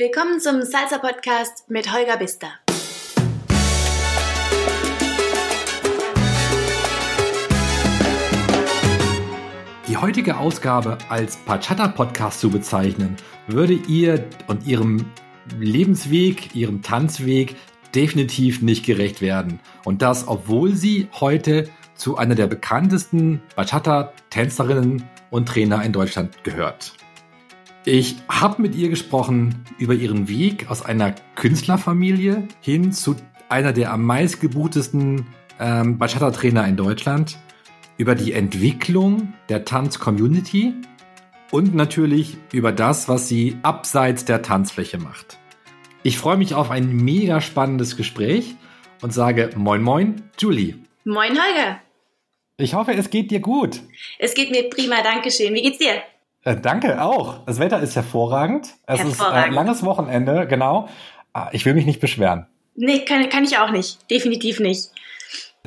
Willkommen zum Salsa Podcast mit Holger Bister. Die heutige Ausgabe als Bachata Podcast zu bezeichnen, würde ihr und ihrem Lebensweg, ihrem Tanzweg definitiv nicht gerecht werden. Und das, obwohl sie heute zu einer der bekanntesten Bachata-Tänzerinnen und Trainer in Deutschland gehört. Ich habe mit ihr gesprochen über ihren Weg aus einer Künstlerfamilie hin zu einer der am meistgebuchtesten ähm, Bachata-Trainer in Deutschland, über die Entwicklung der Tanz-Community und natürlich über das, was sie abseits der Tanzfläche macht. Ich freue mich auf ein mega spannendes Gespräch und sage Moin Moin, Julie. Moin Holger. Ich hoffe, es geht dir gut. Es geht mir prima, danke schön. Wie geht's dir? Äh, danke auch. Das Wetter ist hervorragend. Es hervorragend. ist äh, ein langes Wochenende, genau. Ah, ich will mich nicht beschweren. Nee, kann, kann ich auch nicht. Definitiv nicht.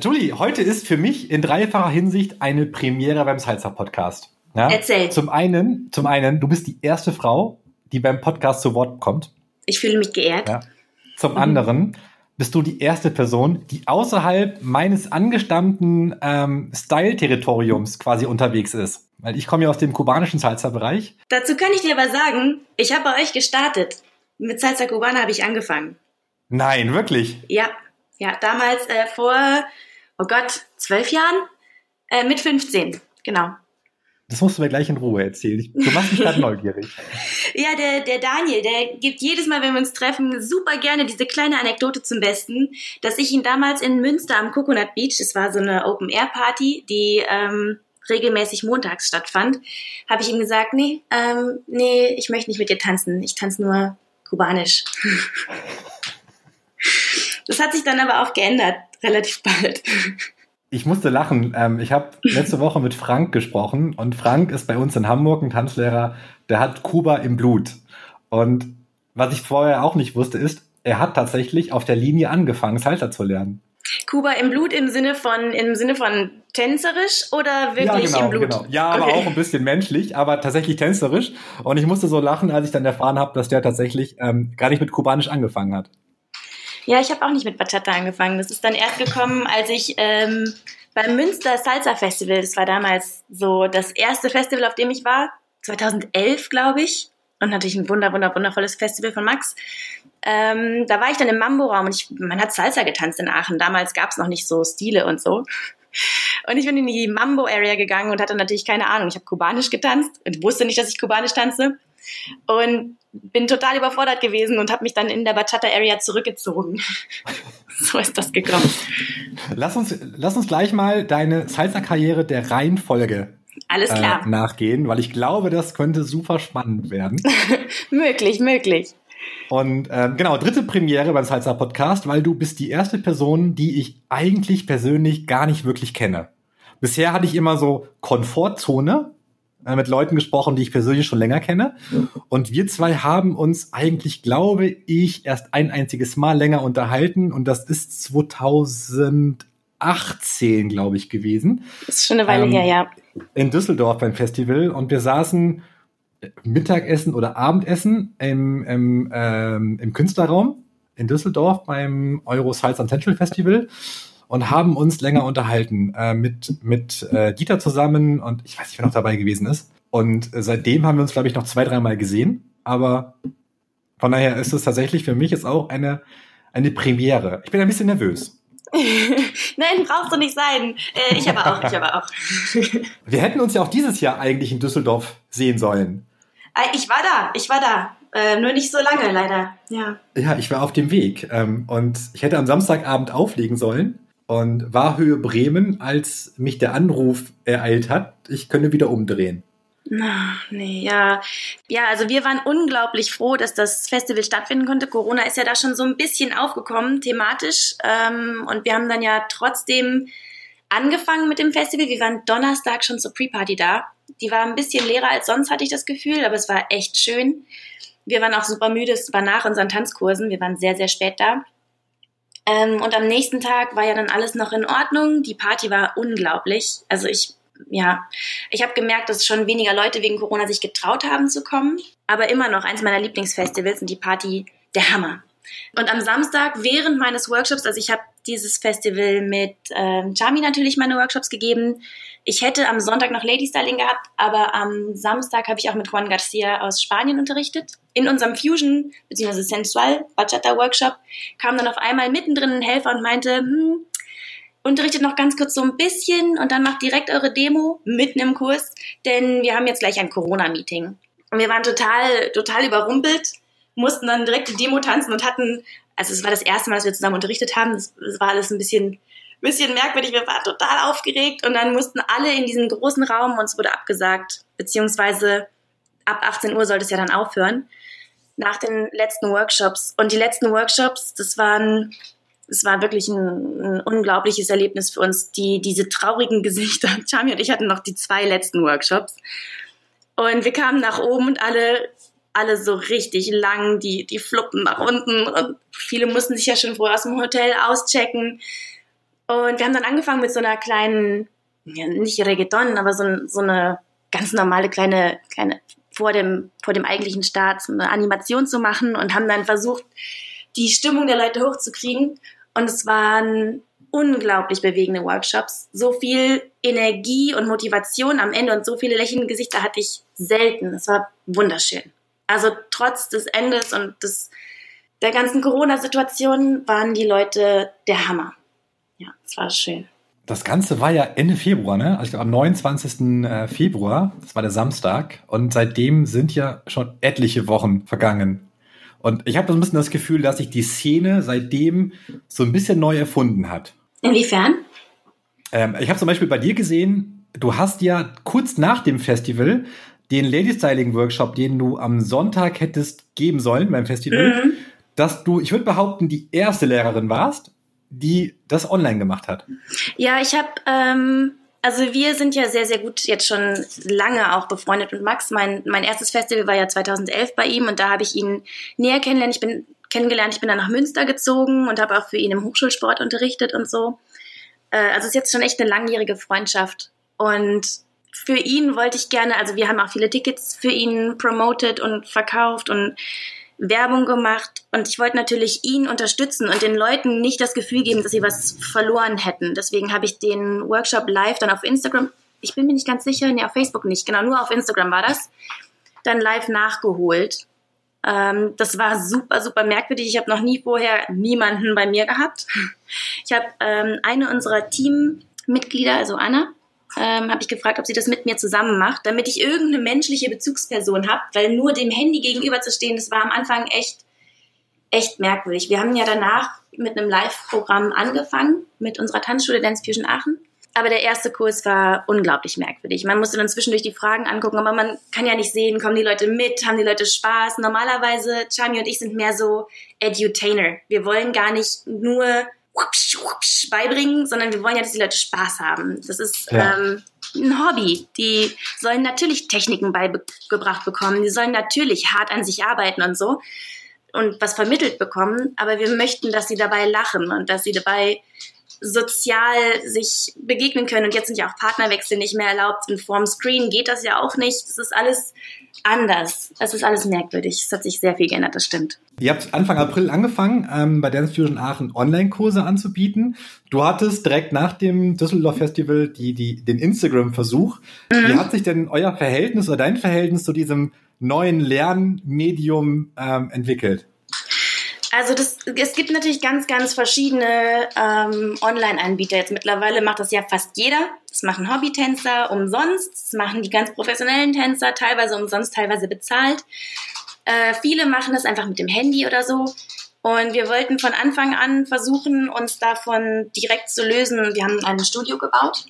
Julie, heute ist für mich in dreifacher Hinsicht eine Premiere beim Salzer Podcast. Ja? Erzähl. Zum einen, zum einen, du bist die erste Frau, die beim Podcast zu Wort kommt. Ich fühle mich geehrt. Ja. Zum mhm. anderen bist du die erste Person, die außerhalb meines angestammten ähm, Style-Territoriums quasi unterwegs ist. Weil ich komme ja aus dem kubanischen Salsa-Bereich. Dazu kann ich dir aber sagen, ich habe bei euch gestartet. Mit Salsa Cubana habe ich angefangen. Nein, wirklich? Ja, ja, damals äh, vor, oh Gott, zwölf Jahren? Äh, mit 15, genau. Das musst du mir gleich in Ruhe erzählen. Du machst mich gerade neugierig. Ja, der, der Daniel, der gibt jedes Mal, wenn wir uns treffen, super gerne diese kleine Anekdote zum Besten, dass ich ihn damals in Münster am Coconut Beach, das war so eine Open-Air-Party, die ähm, regelmäßig montags stattfand, habe ich ihm gesagt, nee, ähm, nee, ich möchte nicht mit dir tanzen. Ich tanze nur kubanisch. das hat sich dann aber auch geändert, relativ bald. Ich musste lachen. Ähm, ich habe letzte Woche mit Frank gesprochen und Frank ist bei uns in Hamburg ein Tanzlehrer, der hat Kuba im Blut. Und was ich vorher auch nicht wusste, ist, er hat tatsächlich auf der Linie angefangen, Salsa zu lernen. Kuba im Blut im Sinne von im Sinne von tänzerisch oder wirklich ja, genau, im Blut? Genau. Ja, okay. aber auch ein bisschen menschlich, aber tatsächlich tänzerisch. Und ich musste so lachen, als ich dann erfahren habe, dass der tatsächlich ähm, gar nicht mit Kubanisch angefangen hat. Ja, ich habe auch nicht mit Bachata angefangen. Das ist dann erst gekommen, als ich ähm, beim Münster Salsa Festival, das war damals so das erste Festival, auf dem ich war, 2011, glaube ich. Und natürlich ein wunder, wunder, wundervolles Festival von Max. Ähm, da war ich dann im Mambo-Raum und ich, man hat Salsa getanzt in Aachen. Damals gab es noch nicht so Stile und so. Und ich bin in die Mambo-Area gegangen und hatte natürlich keine Ahnung. Ich habe kubanisch getanzt und wusste nicht, dass ich kubanisch tanze. Und bin total überfordert gewesen und habe mich dann in der Bachata Area zurückgezogen. so ist das gekommen. Lass uns, lass uns gleich mal deine Salsa-Karriere der Reihenfolge Alles klar. Äh, nachgehen, weil ich glaube, das könnte super spannend werden. möglich, möglich. Und ähm, genau, dritte Premiere beim Salsa Podcast, weil du bist die erste Person, die ich eigentlich persönlich gar nicht wirklich kenne. Bisher hatte ich immer so Komfortzone, äh, mit Leuten gesprochen, die ich persönlich schon länger kenne. Und wir zwei haben uns eigentlich, glaube ich, erst ein einziges Mal länger unterhalten. Und das ist 2018, glaube ich, gewesen. Das ist schon eine Weile ähm, her, ja. In Düsseldorf beim Festival. Und wir saßen Mittagessen oder Abendessen im, im, ähm, im Künstlerraum in Düsseldorf beim Euro Salsa Central Festival und haben uns länger unterhalten äh, mit, mit äh, Dieter zusammen und ich weiß nicht, wer noch dabei gewesen ist. Und äh, seitdem haben wir uns, glaube ich, noch zwei, dreimal gesehen. Aber von daher ist es tatsächlich für mich jetzt auch eine, eine Premiere. Ich bin ein bisschen nervös. Nein, brauchst du nicht sein. Äh, ich aber auch, ich aber auch. wir hätten uns ja auch dieses Jahr eigentlich in Düsseldorf sehen sollen. Äh, ich war da, ich war da. Äh, nur nicht so lange, leider. Ja. Ja, ich war auf dem Weg. Ähm, und ich hätte am Samstagabend auflegen sollen und war Höhe Bremen, als mich der Anruf ereilt hat, ich könne wieder umdrehen. Ach, nee, ja. Ja, also wir waren unglaublich froh, dass das Festival stattfinden konnte. Corona ist ja da schon so ein bisschen aufgekommen, thematisch. Ähm, und wir haben dann ja trotzdem angefangen mit dem Festival. Wir waren Donnerstag schon zur Pre-Party da. Die war ein bisschen leerer als sonst, hatte ich das Gefühl, aber es war echt schön. Wir waren auch super müde, es war nach unseren Tanzkursen. Wir waren sehr, sehr spät da. Ähm, und am nächsten Tag war ja dann alles noch in Ordnung. Die Party war unglaublich. Also ich ja, ich habe gemerkt, dass schon weniger Leute wegen Corona sich getraut haben zu kommen. Aber immer noch eins meiner Lieblingsfestivals und die Party der Hammer. Und am Samstag während meines Workshops, also ich habe dieses Festival mit ähm, Chami natürlich meine Workshops gegeben. Ich hätte am Sonntag noch Lady Styling gehabt, aber am Samstag habe ich auch mit Juan Garcia aus Spanien unterrichtet. In unserem Fusion bzw. Sensual Bachata Workshop kam dann auf einmal mittendrin ein Helfer und meinte, hm, unterrichtet noch ganz kurz so ein bisschen und dann macht direkt eure Demo mitten im Kurs, denn wir haben jetzt gleich ein Corona-Meeting. Und wir waren total, total überrumpelt, mussten dann direkt die Demo tanzen und hatten, also es war das erste Mal, dass wir zusammen unterrichtet haben, es war alles ein bisschen, bisschen merkwürdig, wir waren total aufgeregt und dann mussten alle in diesen großen Raum und es wurde abgesagt, beziehungsweise ab 18 Uhr sollte es ja dann aufhören, nach den letzten Workshops. Und die letzten Workshops, das waren es war wirklich ein, ein, unglaubliches Erlebnis für uns. Die, diese traurigen Gesichter. Chami und ich hatten noch die zwei letzten Workshops. Und wir kamen nach oben und alle, alle so richtig lang, die, die fluppen nach unten. Und viele mussten sich ja schon vorher aus dem Hotel auschecken. Und wir haben dann angefangen mit so einer kleinen, ja, nicht Reggaeton, aber so, so eine ganz normale kleine, kleine, vor dem, vor dem eigentlichen Start so eine Animation zu machen und haben dann versucht, die Stimmung der Leute hochzukriegen. Und es waren unglaublich bewegende Workshops. So viel Energie und Motivation am Ende und so viele lächelnde Gesichter hatte ich selten. Es war wunderschön. Also trotz des Endes und des, der ganzen Corona-Situation waren die Leute der Hammer. Ja, es war schön. Das Ganze war ja Ende Februar, ne? Also am 29. Äh, Februar, das war der Samstag. Und seitdem sind ja schon etliche Wochen vergangen. Und ich habe so ein bisschen das Gefühl, dass sich die Szene seitdem so ein bisschen neu erfunden hat. Inwiefern? Ähm, ich habe zum Beispiel bei dir gesehen, du hast ja kurz nach dem Festival den Lady Styling Workshop, den du am Sonntag hättest geben sollen beim Festival, mhm. dass du, ich würde behaupten, die erste Lehrerin warst, die das online gemacht hat. Ja, ich habe ähm, also wir sind ja sehr, sehr gut jetzt schon lange auch befreundet mit Max. Mein, mein erstes Festival war ja 2011 bei ihm und da habe ich ihn näher kennengelernt. Ich bin kennengelernt, ich bin dann nach Münster gezogen und habe auch für ihn im Hochschulsport unterrichtet und so. Äh, also es ist jetzt schon echt eine langjährige Freundschaft. Und für ihn wollte ich gerne, also wir haben auch viele Tickets für ihn promoted und verkauft und Werbung gemacht und ich wollte natürlich ihn unterstützen und den Leuten nicht das Gefühl geben, dass sie was verloren hätten. Deswegen habe ich den Workshop live dann auf Instagram, ich bin mir nicht ganz sicher, nee, auf Facebook nicht, genau, nur auf Instagram war das, dann live nachgeholt. Ähm, das war super, super merkwürdig. Ich habe noch nie vorher niemanden bei mir gehabt. Ich habe ähm, eine unserer Teammitglieder, also Anna, ähm, habe ich gefragt, ob sie das mit mir zusammen macht, damit ich irgendeine menschliche Bezugsperson habe, weil nur dem Handy gegenüber zu stehen, das war am Anfang echt, echt merkwürdig. Wir haben ja danach mit einem Live-Programm angefangen, mit unserer Tanzschule Dance Fusion Aachen. Aber der erste Kurs war unglaublich merkwürdig. Man musste dann zwischendurch die Fragen angucken, aber man kann ja nicht sehen, kommen die Leute mit, haben die Leute Spaß. Normalerweise, Chami und ich sind mehr so Edutainer. Wir wollen gar nicht nur whoops, whoops beibringen, sondern wir wollen ja, dass die Leute Spaß haben. Das ist ja. ähm, ein Hobby. Die sollen natürlich Techniken beigebracht bekommen. Die sollen natürlich hart an sich arbeiten und so und was vermittelt bekommen. Aber wir möchten, dass sie dabei lachen und dass sie dabei sozial sich begegnen können. Und jetzt sind ja auch Partnerwechsel nicht mehr erlaubt. Und vorm Screen geht das ja auch nicht. Das ist alles anders. Es ist alles merkwürdig. Es hat sich sehr viel geändert, das stimmt. Ihr habt Anfang April angefangen, ähm, bei Dance Fusion Aachen Online-Kurse anzubieten. Du hattest direkt nach dem Düsseldorf Festival die, die, den Instagram-Versuch. Mhm. Wie hat sich denn euer Verhältnis oder dein Verhältnis zu diesem neuen Lernmedium ähm, entwickelt? Also das, es gibt natürlich ganz, ganz verschiedene ähm, Online-Anbieter. Jetzt mittlerweile macht das ja fast jeder. Das machen Hobbytänzer umsonst, das machen die ganz professionellen Tänzer, teilweise umsonst, teilweise bezahlt. Äh, viele machen das einfach mit dem Handy oder so. Und wir wollten von Anfang an versuchen, uns davon direkt zu lösen. Wir haben ein Studio gebaut.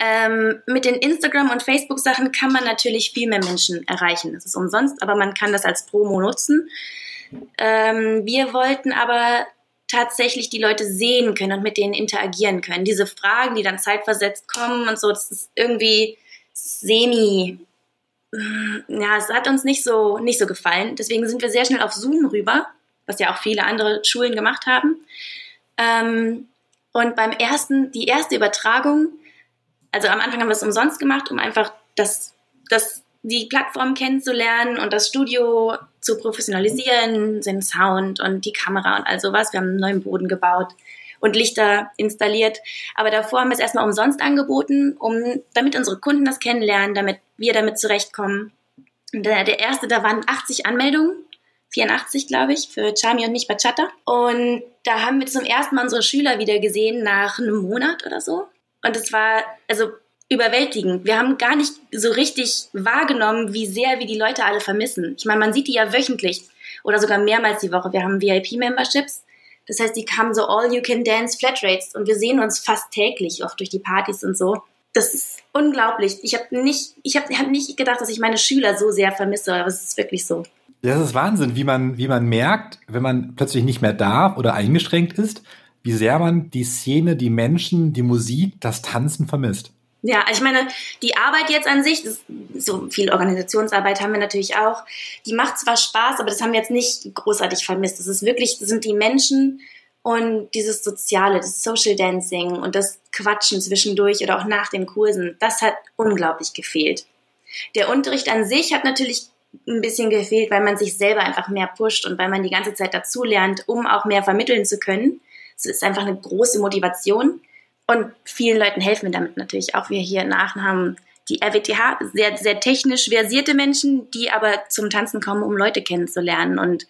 Ähm, mit den Instagram- und Facebook-Sachen kann man natürlich viel mehr Menschen erreichen. Das ist umsonst, aber man kann das als Promo nutzen. Ähm, wir wollten aber tatsächlich die Leute sehen können und mit denen interagieren können. Diese Fragen, die dann zeitversetzt kommen und so, das ist irgendwie semi. Mm, ja, es hat uns nicht so, nicht so gefallen. Deswegen sind wir sehr schnell auf Zoom rüber, was ja auch viele andere Schulen gemacht haben. Ähm, und beim ersten, die erste Übertragung also am Anfang haben wir es umsonst gemacht, um einfach das, das, die Plattform kennenzulernen und das Studio zu professionalisieren, den Sound und die Kamera und all sowas. Wir haben einen neuen Boden gebaut und Lichter installiert. Aber davor haben wir es erstmal umsonst angeboten, um, damit unsere Kunden das kennenlernen, damit wir damit zurechtkommen. Und der, erste, da waren 80 Anmeldungen 84, glaube ich, für Chami und mich Bachata. Und da haben wir zum ersten Mal unsere Schüler wieder gesehen nach einem Monat oder so. Und es war also überwältigend. Wir haben gar nicht so richtig wahrgenommen, wie sehr wir die Leute alle vermissen. Ich meine, man sieht die ja wöchentlich oder sogar mehrmals die Woche. Wir haben VIP-Memberships. Das heißt, die kamen so All-You-Can-Dance Flatrates und wir sehen uns fast täglich, oft durch die Partys und so. Das ist unglaublich. Ich habe nicht, ich habe hab nicht gedacht, dass ich meine Schüler so sehr vermisse, aber es ist wirklich so. Das ist Wahnsinn, wie man, wie man merkt, wenn man plötzlich nicht mehr darf oder eingeschränkt ist, wie sehr man die Szene, die Menschen, die Musik, das Tanzen vermisst. Ja, also ich meine, die Arbeit jetzt an sich, das, so viel Organisationsarbeit haben wir natürlich auch, die macht zwar Spaß, aber das haben wir jetzt nicht großartig vermisst. Das ist wirklich, das sind die Menschen und dieses Soziale, das Social Dancing und das Quatschen zwischendurch oder auch nach den Kursen, das hat unglaublich gefehlt. Der Unterricht an sich hat natürlich ein bisschen gefehlt, weil man sich selber einfach mehr pusht und weil man die ganze Zeit dazulernt, um auch mehr vermitteln zu können. Es ist einfach eine große Motivation und vielen Leuten helfen wir damit natürlich auch. Wir hier in Aachen haben die RWTH, sehr, sehr technisch versierte Menschen, die aber zum Tanzen kommen, um Leute kennenzulernen und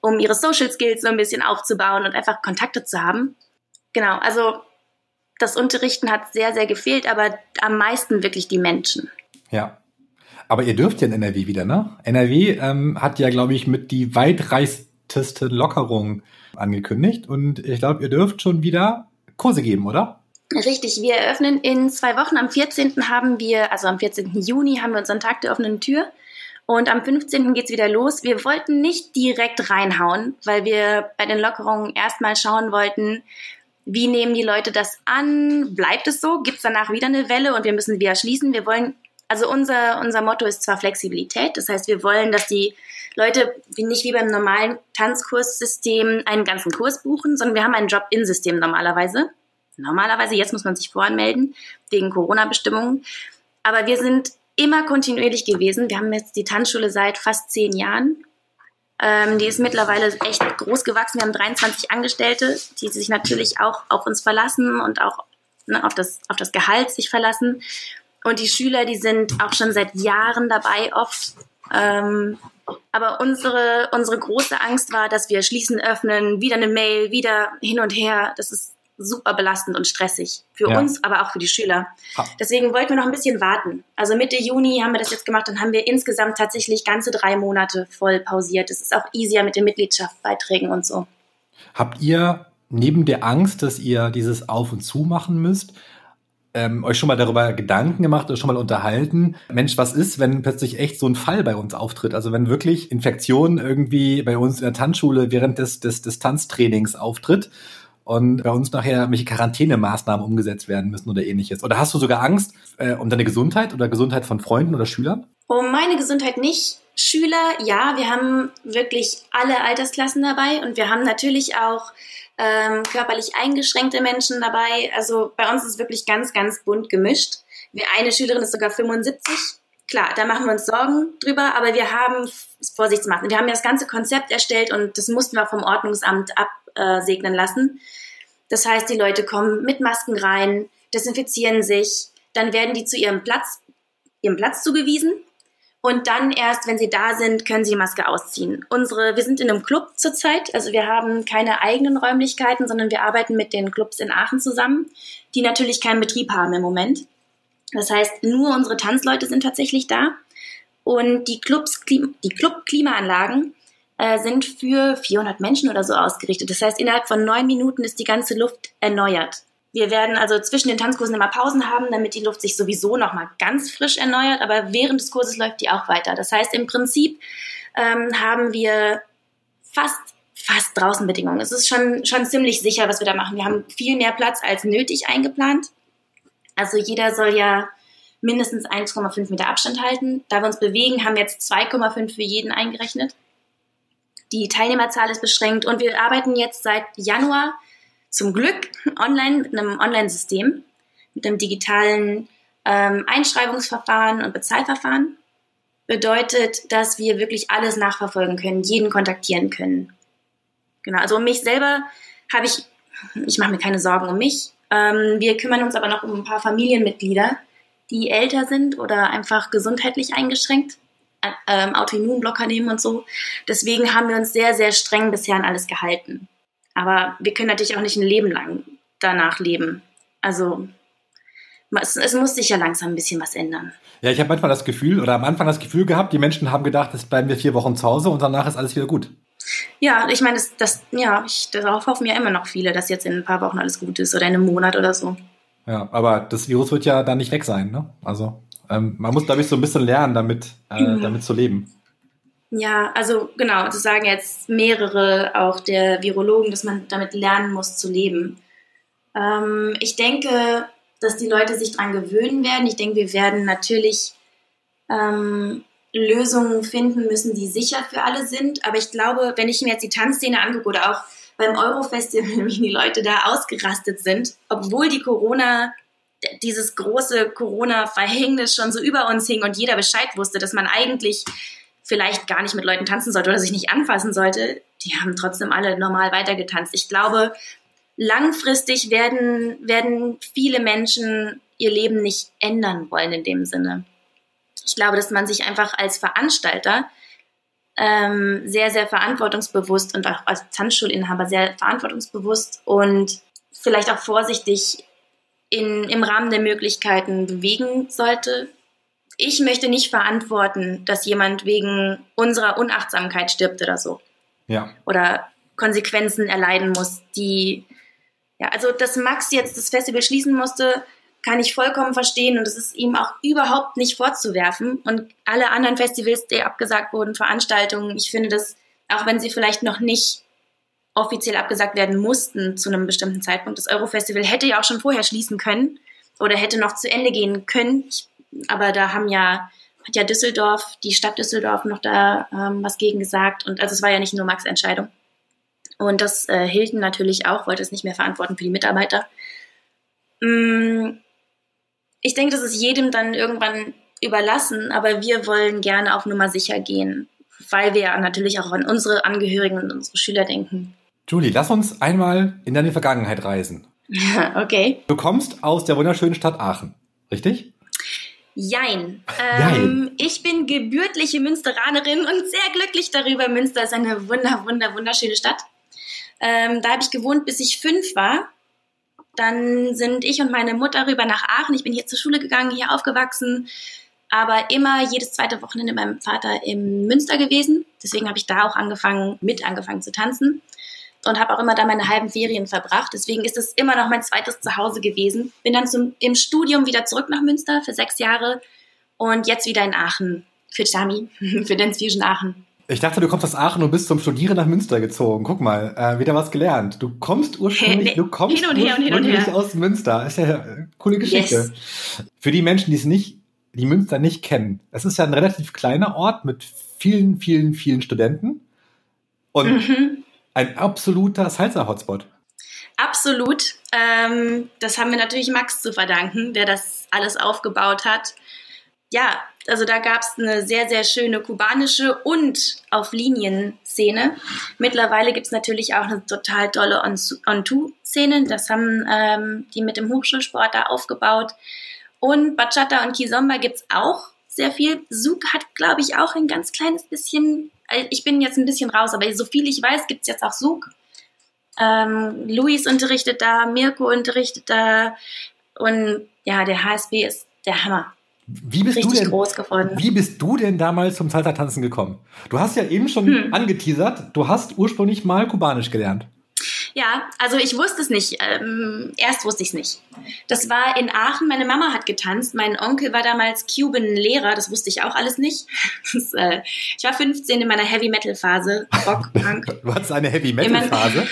um ihre Social Skills so ein bisschen aufzubauen und einfach Kontakte zu haben. Genau, also das Unterrichten hat sehr, sehr gefehlt, aber am meisten wirklich die Menschen. Ja, aber ihr dürft ja in NRW wieder, ne? NRW ähm, hat ja, glaube ich, mit die weitreichsteste Lockerung angekündigt. Und ich glaube, ihr dürft schon wieder Kurse geben, oder? Richtig, wir eröffnen in zwei Wochen. Am 14. haben wir, also am 14. Juni haben wir unseren Tag der offenen Tür. Und am 15. geht's wieder los. Wir wollten nicht direkt reinhauen, weil wir bei den Lockerungen erstmal schauen wollten, wie nehmen die Leute das an? Bleibt es so? Gibt's danach wieder eine Welle und wir müssen wieder schließen? Wir wollen also unser, unser Motto ist zwar Flexibilität, das heißt, wir wollen, dass die Leute nicht wie beim normalen Tanzkurssystem einen ganzen Kurs buchen, sondern wir haben ein Drop-in-System normalerweise. Normalerweise, jetzt muss man sich voranmelden, wegen Corona-Bestimmungen. Aber wir sind immer kontinuierlich gewesen. Wir haben jetzt die Tanzschule seit fast zehn Jahren. Ähm, die ist mittlerweile echt groß gewachsen. Wir haben 23 Angestellte, die sich natürlich auch auf uns verlassen und auch ne, auf, das, auf das Gehalt sich verlassen. Und die Schüler, die sind auch schon seit Jahren dabei oft. Ähm, aber unsere, unsere große Angst war, dass wir schließen, öffnen, wieder eine Mail, wieder hin und her. Das ist super belastend und stressig. Für ja. uns, aber auch für die Schüler. Deswegen wollten wir noch ein bisschen warten. Also Mitte Juni haben wir das jetzt gemacht und haben wir insgesamt tatsächlich ganze drei Monate voll pausiert. Es ist auch easier mit den Mitgliedschaftsbeiträgen und so. Habt ihr neben der Angst, dass ihr dieses Auf und Zu machen müsst, ähm, euch schon mal darüber Gedanken gemacht oder schon mal unterhalten? Mensch, was ist, wenn plötzlich echt so ein Fall bei uns auftritt? Also wenn wirklich Infektion irgendwie bei uns in der Tanzschule während des, des, des Tanztrainings auftritt und bei uns nachher welche Quarantänemaßnahmen umgesetzt werden müssen oder ähnliches? Oder hast du sogar Angst äh, um deine Gesundheit oder Gesundheit von Freunden oder Schülern? Um meine Gesundheit nicht. Schüler, ja, wir haben wirklich alle Altersklassen dabei und wir haben natürlich auch ähm, körperlich eingeschränkte Menschen dabei. Also bei uns ist es wirklich ganz, ganz bunt gemischt. Eine Schülerin ist sogar 75. Klar, da machen wir uns Sorgen drüber, aber wir haben Vorsichtsmaßnahmen. Wir haben ja das ganze Konzept erstellt und das mussten wir vom Ordnungsamt absegnen lassen. Das heißt, die Leute kommen mit Masken rein, desinfizieren sich, dann werden die zu ihrem Platz, ihrem Platz zugewiesen und dann erst, wenn sie da sind, können sie die Maske ausziehen. Unsere, wir sind in einem Club zurzeit, also wir haben keine eigenen Räumlichkeiten, sondern wir arbeiten mit den Clubs in Aachen zusammen, die natürlich keinen Betrieb haben im Moment. Das heißt, nur unsere Tanzleute sind tatsächlich da. Und die Clubs, die Club-Klimaanlagen äh, sind für 400 Menschen oder so ausgerichtet. Das heißt, innerhalb von neun Minuten ist die ganze Luft erneuert. Wir werden also zwischen den Tanzkursen immer Pausen haben, damit die Luft sich sowieso nochmal ganz frisch erneuert, aber während des Kurses läuft die auch weiter. Das heißt, im Prinzip ähm, haben wir fast fast Draußenbedingungen. Es ist schon, schon ziemlich sicher, was wir da machen. Wir haben viel mehr Platz als nötig eingeplant. Also jeder soll ja mindestens 1,5 Meter Abstand halten. Da wir uns bewegen, haben wir jetzt 2,5 für jeden eingerechnet. Die Teilnehmerzahl ist beschränkt und wir arbeiten jetzt seit Januar zum Glück online mit einem Online-System, mit einem digitalen Ähm, Einschreibungsverfahren und Bezahlverfahren bedeutet, dass wir wirklich alles nachverfolgen können, jeden kontaktieren können. Genau, also um mich selber habe ich, ich mache mir keine Sorgen um mich. Ähm, wir kümmern uns aber noch um ein paar Familienmitglieder, die älter sind oder einfach gesundheitlich eingeschränkt, äh, ähm, Autoimmunblocker nehmen und so. Deswegen haben wir uns sehr, sehr streng bisher an alles gehalten. Aber wir können natürlich auch nicht ein Leben lang danach leben. Also es, es muss sich ja langsam ein bisschen was ändern. Ja, ich habe manchmal das Gefühl oder am Anfang das Gefühl gehabt, die Menschen haben gedacht, jetzt bleiben wir vier Wochen zu Hause und danach ist alles wieder gut. Ja, ich meine, das, das, ja, ich, darauf hoffen ja immer noch viele, dass jetzt in ein paar Wochen alles gut ist oder in einem Monat oder so. Ja, aber das Virus wird ja dann nicht weg sein, ne? Also ähm, man muss, glaube ich, so ein bisschen lernen, damit, äh, mhm. damit zu leben. Ja, also genau, das sagen jetzt mehrere auch der Virologen, dass man damit lernen muss zu leben. Ähm, ich denke, dass die Leute sich daran gewöhnen werden. Ich denke, wir werden natürlich ähm, Lösungen finden müssen, die sicher für alle sind. Aber ich glaube, wenn ich mir jetzt die Tanzszene angucke oder auch beim Eurofestival, wie die Leute da ausgerastet sind, obwohl die Corona, dieses große Corona-Verhängnis schon so über uns hing und jeder Bescheid wusste, dass man eigentlich vielleicht gar nicht mit Leuten tanzen sollte oder sich nicht anfassen sollte, die haben trotzdem alle normal weitergetanzt. Ich glaube, langfristig werden, werden viele Menschen ihr Leben nicht ändern wollen in dem Sinne. Ich glaube, dass man sich einfach als Veranstalter ähm, sehr, sehr verantwortungsbewusst und auch als Tanzschulinhaber sehr verantwortungsbewusst und vielleicht auch vorsichtig in, im Rahmen der Möglichkeiten bewegen sollte. Ich möchte nicht verantworten, dass jemand wegen unserer Unachtsamkeit stirbt oder so. Ja. Oder Konsequenzen erleiden muss, die, ja, also dass Max jetzt das Festival schließen musste, kann ich vollkommen verstehen und es ist ihm auch überhaupt nicht vorzuwerfen. Und alle anderen Festivals, die abgesagt wurden, Veranstaltungen, ich finde das, auch wenn sie vielleicht noch nicht offiziell abgesagt werden mussten zu einem bestimmten Zeitpunkt, das Eurofestival hätte ja auch schon vorher schließen können oder hätte noch zu Ende gehen können. Aber da haben ja, hat ja Düsseldorf, die Stadt Düsseldorf noch da ähm, was gegen gesagt. Und also es war ja nicht nur Max Entscheidung. Und das äh, Hilton natürlich auch, wollte es nicht mehr verantworten für die Mitarbeiter. Mm, ich denke, das ist jedem dann irgendwann überlassen, aber wir wollen gerne auf Nummer sicher gehen, weil wir natürlich auch an unsere Angehörigen und unsere Schüler denken. Julie, lass uns einmal in deine Vergangenheit reisen. okay. Du kommst aus der wunderschönen Stadt Aachen, richtig? Jein. Ähm, Ich bin gebürtige Münsteranerin und sehr glücklich darüber. Münster ist eine wunder, wunder, wunderschöne Stadt. Ähm, da habe ich gewohnt, bis ich fünf war. Dann sind ich und meine Mutter rüber nach Aachen. Ich bin hier zur Schule gegangen, hier aufgewachsen, aber immer jedes zweite Wochenende mit meinem Vater im Münster gewesen. Deswegen habe ich da auch angefangen, mit angefangen zu tanzen und habe auch immer da meine halben Ferien verbracht. Deswegen ist es immer noch mein zweites Zuhause gewesen. Bin dann zum, im Studium wieder zurück nach Münster für sechs Jahre und jetzt wieder in Aachen für Chami, für Dance Fusion Aachen. Ich dachte, du kommst aus Aachen und bist zum Studieren nach Münster gezogen. Guck mal, äh, wieder was gelernt. Du kommst ursprünglich, du kommst hin und her und hin und her. aus Münster. Ist ja eine coole Geschichte. Yes. Für die Menschen, die es nicht, die Münster nicht kennen. Es ist ja ein relativ kleiner Ort mit vielen, vielen, vielen Studenten und mhm. ein absoluter Salsa-Hotspot. Absolut. Ähm, das haben wir natürlich Max zu verdanken, der das alles aufgebaut hat ja, also da gab es eine sehr, sehr schöne kubanische und auf Linien-Szene. Mittlerweile gibt es natürlich auch eine total tolle On-Two-Szene. Das haben ähm, die mit dem Hochschulsport da aufgebaut. Und Bachata und Kizomba gibt es auch sehr viel. Zouk hat, glaube ich, auch ein ganz kleines bisschen, äh, ich bin jetzt ein bisschen raus, aber so viel ich weiß, gibt es jetzt auch Zouk. Ähm, Luis unterrichtet da, Mirko unterrichtet da und ja, der HSB ist der Hammer. Wie bist, Richtig du denn, groß geworden. wie bist du denn damals zum Salsa-Tanzen gekommen? Du hast ja eben schon hm. angeteasert, du hast ursprünglich mal Kubanisch gelernt. Ja, also ich wusste es nicht. Ähm, erst wusste ich es nicht. Das war in Aachen. Meine Mama hat getanzt. Mein Onkel war damals Cuban-Lehrer. Das wusste ich auch alles nicht. Das, äh, ich war 15 in meiner Heavy-Metal-Phase. Rock, Punk. du hattest eine Heavy-Metal-Phase?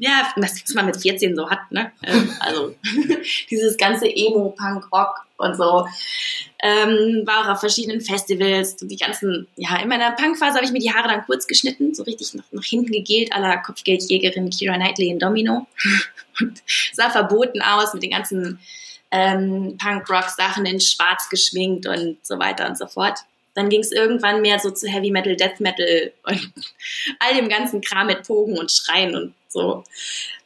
Ja, was man mit 14 so hat, ne? Ähm, also dieses ganze Emo, Punk, Rock und so. Ähm, war auch auf verschiedenen Festivals, die ganzen, ja, in meiner Punkphase habe ich mir die Haare dann kurz geschnitten, so richtig nach, nach hinten gegelt, aller Kopfgeldjägerin Kira Knightley in Domino. und sah verboten aus mit den ganzen ähm, Punk-Rock-Sachen in schwarz geschminkt und so weiter und so fort. Dann ging es irgendwann mehr so zu Heavy Metal, Death Metal und all dem ganzen Kram mit Pogen und Schreien und so.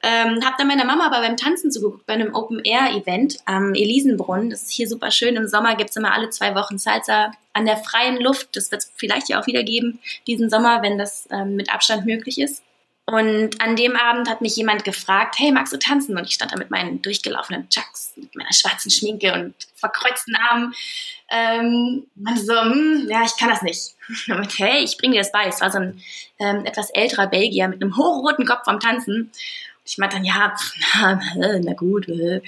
Ähm, hab dann meiner Mama aber beim Tanzen zugeguckt, bei einem Open-Air-Event am Elisenbrunnen. Das ist hier super schön. Im Sommer gibt's immer alle zwei Wochen Salsa an der freien Luft. Das wird es vielleicht ja auch wieder geben, diesen Sommer, wenn das ähm, mit Abstand möglich ist. Und an dem Abend hat mich jemand gefragt, hey, magst du tanzen? Und ich stand da mit meinen durchgelaufenen Chucks, mit meiner schwarzen Schminke und verkreuzten Armen. Ähm, man so, hm, ja, ich kann das nicht. Und hey, ich bring dir das bei. Es war so ein ähm, etwas älterer Belgier mit einem hochroten Kopf vom Tanzen. Und ich meinte dann, ja, pff, na, na gut. Äh.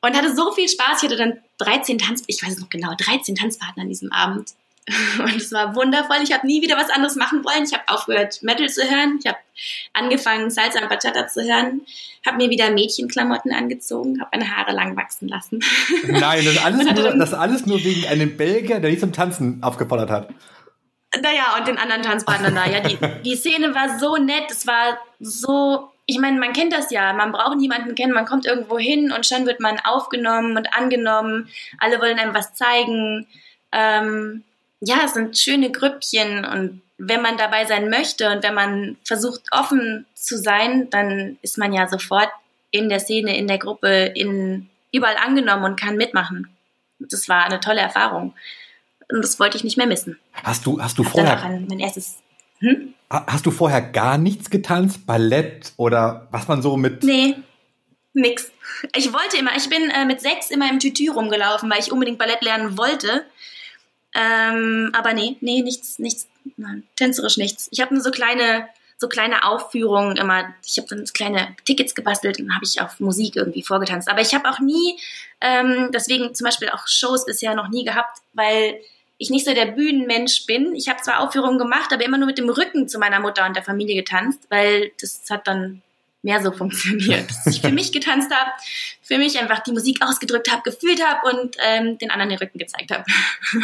Und hatte so viel Spaß. Ich hatte dann 13 Tanz, ich weiß es noch genau, 13 Tanzpartner an diesem Abend. Und es war wundervoll. Ich habe nie wieder was anderes machen wollen. Ich habe aufgehört, Metal zu hören. Ich habe angefangen, Salsa und Bachata zu hören. Habe mir wieder Mädchenklamotten angezogen, habe meine Haare lang wachsen lassen. Nein, das alles, nur, das alles nur wegen einem Belgier, der dich zum Tanzen aufgefordert hat. Naja, und den anderen Tanzpartnern da. Ja, die, die Szene war so nett. Es war so ich meine, man kennt das ja, man braucht niemanden kennen, man kommt irgendwo hin und schon wird man aufgenommen und angenommen, alle wollen einem was zeigen. Ähm, ja, es sind schöne Grüppchen und wenn man dabei sein möchte und wenn man versucht offen zu sein, dann ist man ja sofort in der Szene, in der Gruppe, in überall angenommen und kann mitmachen. Das war eine tolle Erfahrung und das wollte ich nicht mehr missen. Hast du, hast du vorher mein erstes hm? Hast du vorher gar nichts getanzt? Ballett oder was man so mit. Nee, nix. Ich wollte immer, ich bin äh, mit sechs immer im Tütü rumgelaufen, weil ich unbedingt Ballett lernen wollte. Ähm, aber nee, nee, nichts, nichts, nein, tänzerisch nichts. Ich habe nur so kleine, so kleine Aufführungen immer. Ich habe dann kleine Tickets gebastelt und habe ich auf Musik irgendwie vorgetanzt. Aber ich habe auch nie, ähm, deswegen zum Beispiel auch Shows bisher noch nie gehabt, weil ich nicht so der Bühnenmensch bin. Ich habe zwar Aufführungen gemacht, aber immer nur mit dem Rücken zu meiner Mutter und der Familie getanzt, weil das hat dann mehr so funktioniert. Dass ich für mich getanzt habe, für mich einfach die Musik ausgedrückt habe, gefühlt habe und ähm, den anderen den Rücken gezeigt habe.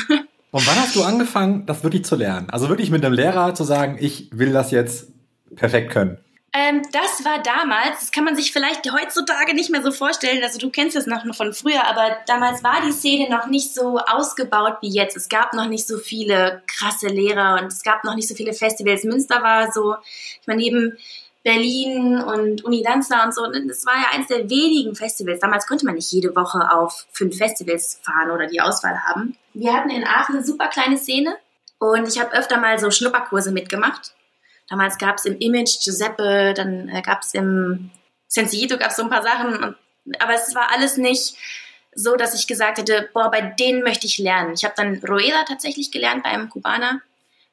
Und wann hast du angefangen, das wirklich zu lernen? Also wirklich mit einem Lehrer zu sagen, ich will das jetzt perfekt können? Ähm, das war damals, das kann man sich vielleicht heutzutage nicht mehr so vorstellen, also du kennst es noch von früher, aber damals war die Szene noch nicht so ausgebaut wie jetzt. Es gab noch nicht so viele krasse Lehrer und es gab noch nicht so viele Festivals. Münster war so, ich meine, neben Berlin und Unidanza und so, das war ja eines der wenigen Festivals. Damals konnte man nicht jede Woche auf fünf Festivals fahren oder die Auswahl haben. Wir hatten in Aachen eine super kleine Szene und ich habe öfter mal so Schnupperkurse mitgemacht Damals gab es im Image Giuseppe, dann äh, gab es im Sensito gab es so ein paar Sachen, und, aber es war alles nicht so, dass ich gesagt hätte, boah, bei denen möchte ich lernen. Ich habe dann Rueda tatsächlich gelernt bei einem Kubaner,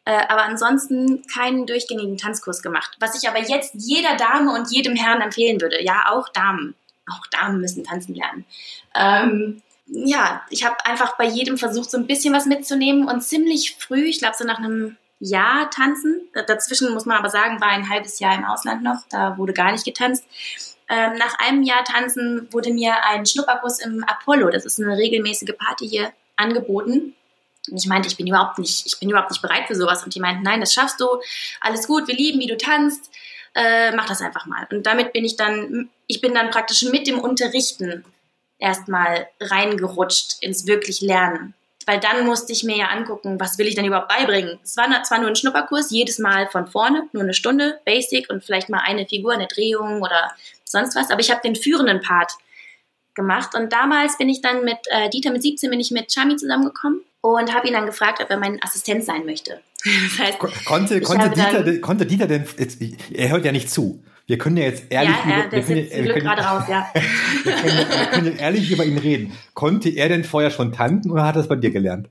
äh, aber ansonsten keinen durchgängigen Tanzkurs gemacht. Was ich aber jetzt jeder Dame und jedem Herrn empfehlen würde. Ja, auch Damen. Auch Damen müssen tanzen lernen. Ähm, ja, ich habe einfach bei jedem versucht, so ein bisschen was mitzunehmen und ziemlich früh, ich glaube so nach einem Jahr tanzen. Dazwischen muss man aber sagen, war ein halbes Jahr im Ausland noch. Da wurde gar nicht getanzt. Ähm, nach einem Jahr tanzen wurde mir ein Schnupperkurs im Apollo, das ist eine regelmäßige Party hier, angeboten. Und ich meinte, ich bin überhaupt nicht, ich bin überhaupt nicht bereit für sowas. Und die meinten, nein, das schaffst du. Alles gut, wir lieben, wie du tanzt. Äh, mach das einfach mal. Und damit bin ich dann, ich bin dann praktisch mit dem Unterrichten erstmal reingerutscht ins wirklich Lernen weil dann musste ich mir ja angucken, was will ich denn überhaupt beibringen. Es war zwar nur ein Schnupperkurs, jedes Mal von vorne, nur eine Stunde, Basic und vielleicht mal eine Figur, eine Drehung oder sonst was, aber ich habe den führenden Part gemacht und damals bin ich dann mit äh, Dieter, mit 17 bin ich mit Chami zusammengekommen und habe ihn dann gefragt, ob er mein Assistent sein möchte. Das heißt, konnte, konnte, Dieter, konnte Dieter denn, jetzt, er hört ja nicht zu, wir können ja jetzt ehrlich ja, ja, über, wir können, wir können, raus, ja. wir, können, wir können ehrlich über ihn reden. Konnte er denn vorher schon tanzen oder hat er es bei dir gelernt?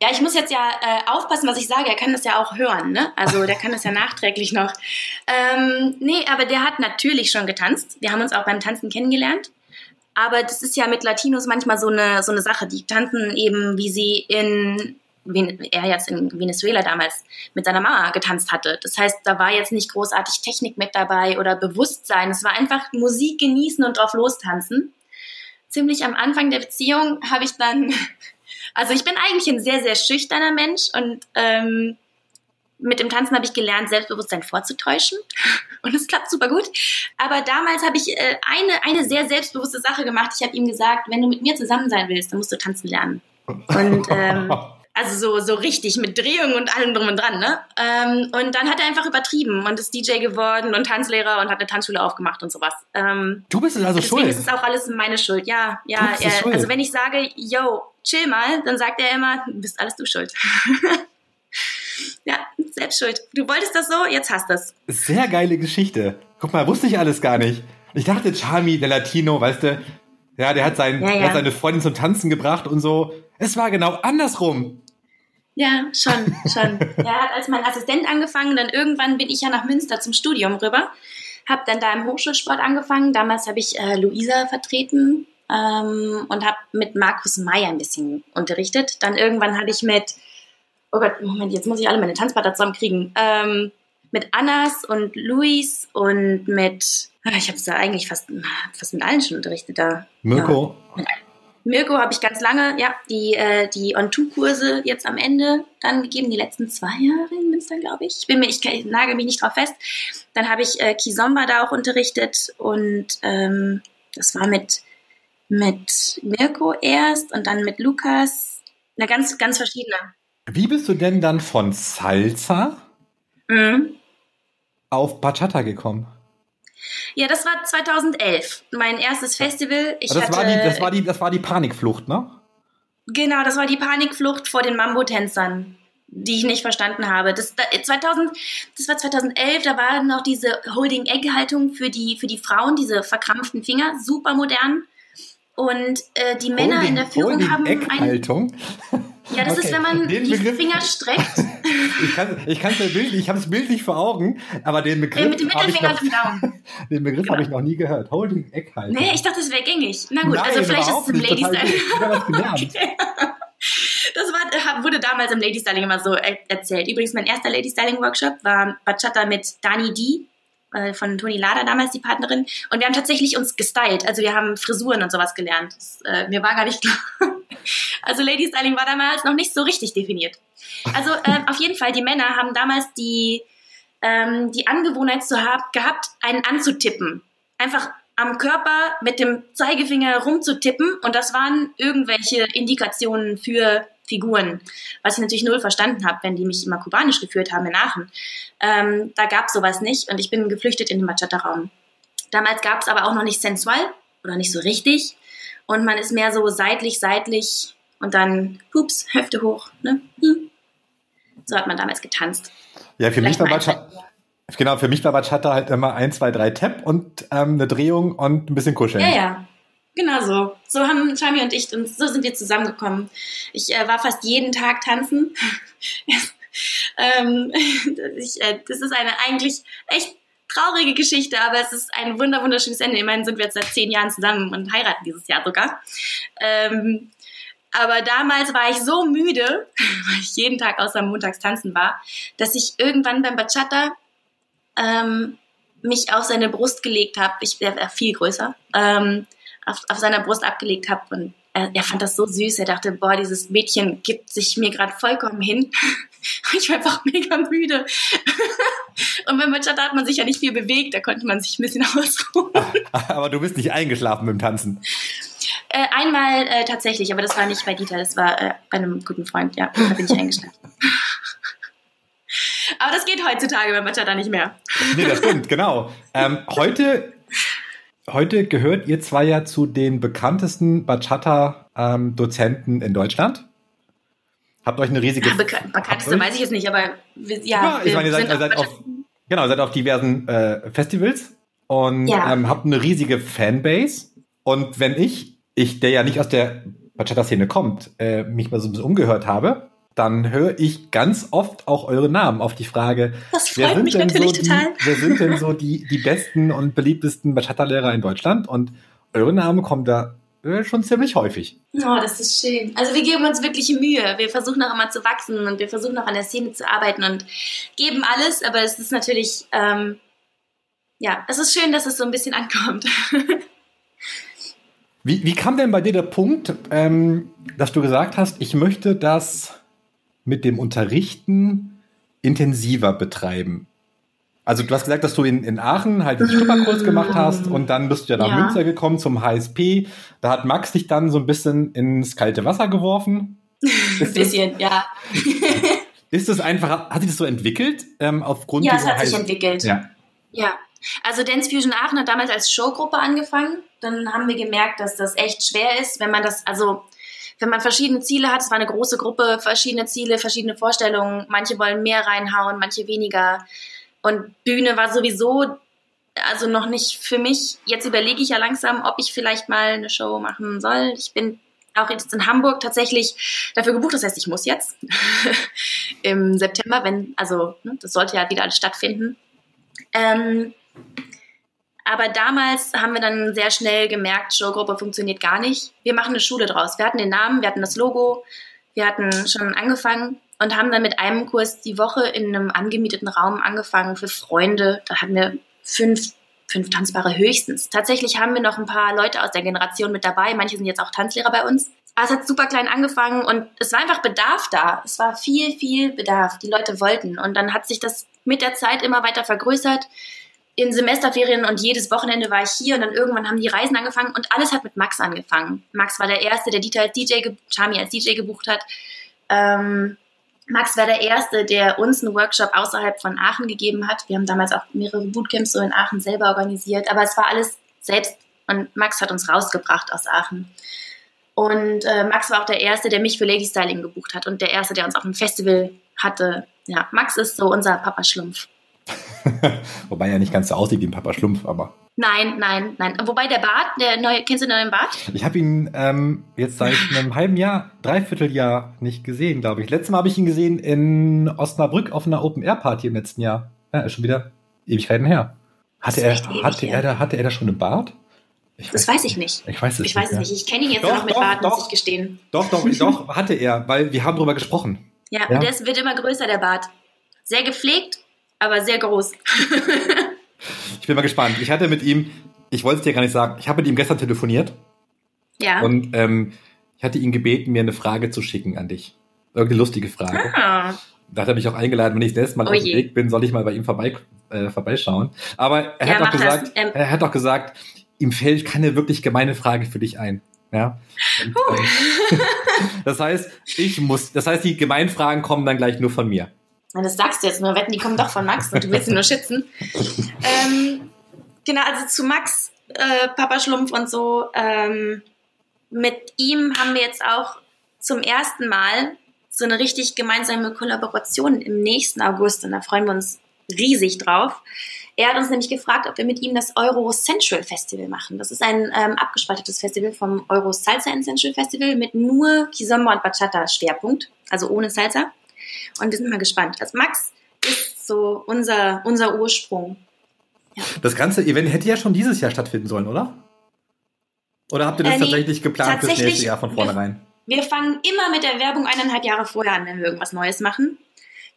Ja, ich muss jetzt ja äh, aufpassen, was ich sage. Er kann das ja auch hören, ne? Also der kann das ja nachträglich noch. Ähm, nee, aber der hat natürlich schon getanzt. Wir haben uns auch beim Tanzen kennengelernt. Aber das ist ja mit Latinos manchmal so eine, so eine Sache. Die tanzen eben, wie sie in er jetzt in Venezuela damals mit seiner Mama getanzt hatte. Das heißt, da war jetzt nicht großartig Technik mit dabei oder Bewusstsein. Es war einfach Musik genießen und drauf lostanzen. Ziemlich am Anfang der Beziehung habe ich dann, also ich bin eigentlich ein sehr, sehr schüchterner Mensch und ähm, mit dem Tanzen habe ich gelernt, Selbstbewusstsein vorzutäuschen. Und es klappt super gut. Aber damals habe ich äh, eine, eine sehr selbstbewusste Sache gemacht. Ich habe ihm gesagt, wenn du mit mir zusammen sein willst, dann musst du tanzen lernen. Und ähm, also so, so richtig mit Drehung und allem drum und dran, ne? Ähm, und dann hat er einfach übertrieben und ist DJ geworden und Tanzlehrer und hat eine Tanzschule aufgemacht und sowas. Ähm, du bist also deswegen schuld. ist es auch alles meine Schuld. Ja, ja. Er, also wenn ich sage, yo, chill mal, dann sagt er immer, du bist alles du schuld. ja, selbst schuld. Du wolltest das so, jetzt hast du es. Sehr geile Geschichte. Guck mal, wusste ich alles gar nicht. Ich dachte, Charmi, der Latino, weißt du, ja, der hat, sein, ja, ja. Der hat seine Freundin zum Tanzen gebracht und so. Es war genau andersrum. Ja, schon, schon. er hat als mein Assistent angefangen, dann irgendwann bin ich ja nach Münster zum Studium rüber, habe dann da im Hochschulsport angefangen. Damals habe ich äh, Luisa vertreten ähm, und habe mit Markus Meyer ein bisschen unterrichtet. Dann irgendwann habe ich mit, oh Gott, Moment, jetzt muss ich alle meine Tanzpartner zusammenkriegen, ähm, mit Annas und Luis und mit, ah, ich habe es ja eigentlich fast, fast mit allen schon unterrichtet da. Mirko? Ja, Mirko habe ich ganz lange, ja, die, äh, die On-Two-Kurse jetzt am Ende dann gegeben, die letzten zwei Jahre in Münster, glaube ich. Ich bin mir, ich, ich nagel mich nicht drauf fest. Dann habe ich äh, Kizomba da auch unterrichtet und ähm, das war mit, mit Mirko erst und dann mit Lukas. Na, ganz, ganz verschiedene. Wie bist du denn dann von Salsa mhm. auf Bachata gekommen? Ja, das war 2011, mein erstes Festival. Ich das, hatte, war die, das, war die, das war die Panikflucht, ne? Genau, das war die Panikflucht vor den Mambo-Tänzern, die ich nicht verstanden habe. Das, 2000, das war 2011, da war noch diese Holding-Egg-Haltung für die, für die Frauen, diese verkrampften Finger, super modern. Und äh, die Männer Holding, in der Führung haben Eckhaltung. Ja, das okay. ist, wenn man den die Begriff, Finger streckt. ich kann ich kann's ja bildlich, ich habe es bildlich vor Augen, aber den Begriff äh, mit dem Mittelfinger und dem Daumen. Den Begriff genau. habe ich noch nie gehört. Holding Eckhaltung. Nee, ich dachte, das wäre gängig. Na gut, Nein, also vielleicht ist es im Lady okay. Das war, wurde damals im Lady Styling immer so erzählt. Übrigens, mein erster Lady Styling Workshop war Bachata mit Dani D äh, von Toni Lada damals die Partnerin. Und wir haben tatsächlich uns gestylt. Also wir haben Frisuren und sowas gelernt. Das, äh, mir war gar nicht klar. Also Lady Styling war damals noch nicht so richtig definiert. Also äh, auf jeden Fall, die Männer haben damals die, ähm, die Angewohnheit zu haben, gehabt, einen anzutippen. Einfach am Körper mit dem Zeigefinger rumzutippen und das waren irgendwelche Indikationen für Figuren, was ich natürlich null verstanden habe, wenn die mich immer kubanisch geführt haben in Aachen. Ähm, da gab es sowas nicht und ich bin geflüchtet in den Bachata-Raum. Damals gab es aber auch noch nicht sensual oder nicht so richtig und man ist mehr so seitlich, seitlich und dann, hups, Hüfte hoch. Ne? Hm. So hat man damals getanzt. Ja, für mich war Bachata, genau, für mich war Bachata halt immer ein, zwei, drei Tap und ähm, eine Drehung und ein bisschen kuscheln. Ja, ja. Genau so. So haben Chami und ich und so sind wir zusammengekommen. Ich äh, war fast jeden Tag tanzen. ähm, ich, äh, das ist eine eigentlich echt traurige Geschichte, aber es ist ein wunder wunderschönes Ende. Immerhin sind wir jetzt seit zehn Jahren zusammen und heiraten dieses Jahr sogar. Ähm, aber damals war ich so müde, weil ich jeden Tag außer montags tanzen war, dass ich irgendwann beim Bachata ähm, mich auf seine Brust gelegt habe. Ich wäre viel größer. Ähm, auf, auf seiner Brust abgelegt habe und er, er, fand das so süß. Er dachte, boah, dieses Mädchen gibt sich mir gerade vollkommen hin. ich war einfach mega müde. und beim Bachata hat man sich ja nicht viel bewegt, da konnte man sich ein bisschen ausruhen. aber du bist nicht eingeschlafen beim Tanzen. Äh, einmal äh, tatsächlich, aber das war nicht bei Dieter, das war äh, bei einem guten Freund, ja, da bin ich eingeschlafen. aber das geht heutzutage beim Bachata nicht mehr. nee, das stimmt, genau. Ähm, heute Heute gehört ihr zwei ja zu den bekanntesten Bachata-Dozenten in Deutschland. Habt euch eine riesige. Bekan bekannteste weiß ich jetzt nicht, aber ja. ja ich meine, ihr seid, seid auf, genau, seid auf diversen äh, Festivals und ja. ähm, habt eine riesige Fanbase. Und wenn ich, ich, der ja nicht aus der Bachata-Szene kommt, äh, mich mal so ein bisschen umgehört habe, dann höre ich ganz oft auch eure Namen auf die Frage, das freut mich natürlich so total. Die, wer sind denn so die, die besten und beliebtesten Bachata-Lehrer in Deutschland? Und eure Namen kommen da äh, schon ziemlich häufig. Oh, das ist schön. Also wir geben uns wirklich Mühe. Wir versuchen auch immer zu wachsen und wir versuchen auch an der Szene zu arbeiten und geben alles, aber es ist natürlich, ähm, ja, es ist schön, dass es so ein bisschen ankommt. wie, wie kam denn bei dir der Punkt, ähm, dass du gesagt hast, ich möchte das mit dem Unterrichten intensiver betreiben? Also du hast gesagt, dass du in, in Aachen halt den Schnupperkurs gemacht hast und dann bist du ja nach ja. Münster gekommen zum HSP. Da hat Max dich dann so ein bisschen ins kalte Wasser geworfen. Ein bisschen, das, ja. ist es einfach, hat sich das so entwickelt ähm, aufgrund Ja, es hat sich entwickelt. Ja. ja. Also Dance Fusion Aachen hat damals als Showgruppe angefangen. Dann haben wir gemerkt, dass das echt schwer ist, wenn man das, also wenn man verschiedene Ziele hat, es war eine große Gruppe, verschiedene Ziele, verschiedene Vorstellungen. Manche wollen mehr reinhauen, manche weniger. Und Bühne war sowieso also noch nicht für mich. Jetzt überlege ich ja langsam, ob ich vielleicht mal eine Show machen soll. Ich bin auch jetzt in Hamburg tatsächlich dafür gebucht. Das heißt, ich muss jetzt im September, wenn, also ne, das sollte ja wieder alles stattfinden. Ähm, aber damals haben wir dann sehr schnell gemerkt, Showgruppe funktioniert gar nicht. Wir machen eine Schule draus. Wir hatten den Namen, wir hatten das Logo, wir hatten schon angefangen und haben dann mit einem Kurs die Woche in einem angemieteten Raum angefangen für Freunde. Da hatten wir fünf, fünf Tanzbare höchstens. Tatsächlich haben wir noch ein paar Leute aus der Generation mit dabei. Manche sind jetzt auch Tanzlehrer bei uns. Aber es hat super klein angefangen und es war einfach Bedarf da. Es war viel, viel Bedarf. Die Leute wollten. Und dann hat sich das mit der Zeit immer weiter vergrößert. In Semesterferien und jedes Wochenende war ich hier und dann irgendwann haben die Reisen angefangen und alles hat mit Max angefangen. Max war der Erste, der Dieter als DJ, Chami als DJ gebucht hat. Ähm, Max war der Erste, der uns einen Workshop außerhalb von Aachen gegeben hat. Wir haben damals auch mehrere Bootcamps so in Aachen selber organisiert, aber es war alles selbst und Max hat uns rausgebracht aus Aachen. Und äh, Max war auch der Erste, der mich für Lady Styling gebucht hat und der Erste, der uns auf dem Festival hatte. Ja, Max ist so unser Papa Schlumpf. Wobei er nicht ganz so aussieht wie ein Papa Schlumpf, aber. Nein, nein, nein. Wobei der Bart, der neue, kennst du den neuen Bart? Ich habe ihn ähm, jetzt seit einem halben Jahr, Dreivierteljahr nicht gesehen, glaube ich. Letztes Mal habe ich ihn gesehen in Osnabrück auf einer Open-Air-Party im letzten Jahr. Ja, ist schon wieder Ewigkeiten her. Hatte er, hatte, er da, hatte er da schon einen Bart? Ich das weiß, weiß ich nicht. Ich weiß es ich nicht. Weiß es nicht. Ich kenne ihn jetzt doch, noch mit doch, Bart, doch, muss ich gestehen. Doch, doch, doch, hatte er, weil wir haben darüber gesprochen. Ja, ja. der wird immer größer, der Bart. Sehr gepflegt, aber sehr groß. ich bin mal gespannt. Ich hatte mit ihm, ich wollte es dir gar nicht sagen, ich habe mit ihm gestern telefoniert. Ja. Und ähm, ich hatte ihn gebeten, mir eine Frage zu schicken an dich. Irgendeine lustige Frage. Ah. Da hat er mich auch eingeladen, wenn ich das nächste Mal oh auf dem Weg bin, soll ich mal bei ihm vorbei, äh, vorbeischauen. Aber er ja, hat auch gesagt, ähm, er hat auch gesagt, ihm fällt keine wirklich gemeine Frage für dich ein. Ja. Und, ähm, das heißt, ich muss, das heißt, die gemeinen Fragen kommen dann gleich nur von mir. Das sagst du jetzt nur, wetten, die kommen doch von Max und du willst sie nur schützen. ähm, genau, also zu Max, äh, Papa Schlumpf und so. Ähm, mit ihm haben wir jetzt auch zum ersten Mal so eine richtig gemeinsame Kollaboration im nächsten August und da freuen wir uns riesig drauf. Er hat uns nämlich gefragt, ob wir mit ihm das Euro Central Festival machen. Das ist ein ähm, abgespaltetes Festival vom Euro Salsa and Central Festival mit nur Kizomba und Bachata Schwerpunkt, also ohne Salsa. Und wir sind mal gespannt. Also Max ist so unser, unser Ursprung. Ja. Das ganze Event hätte ja schon dieses Jahr stattfinden sollen, oder? Oder habt ihr das äh, nee, tatsächlich geplant fürs nächste Jahr von vornherein? Wir, wir fangen immer mit der Werbung eineinhalb Jahre vorher an, wenn wir irgendwas Neues machen.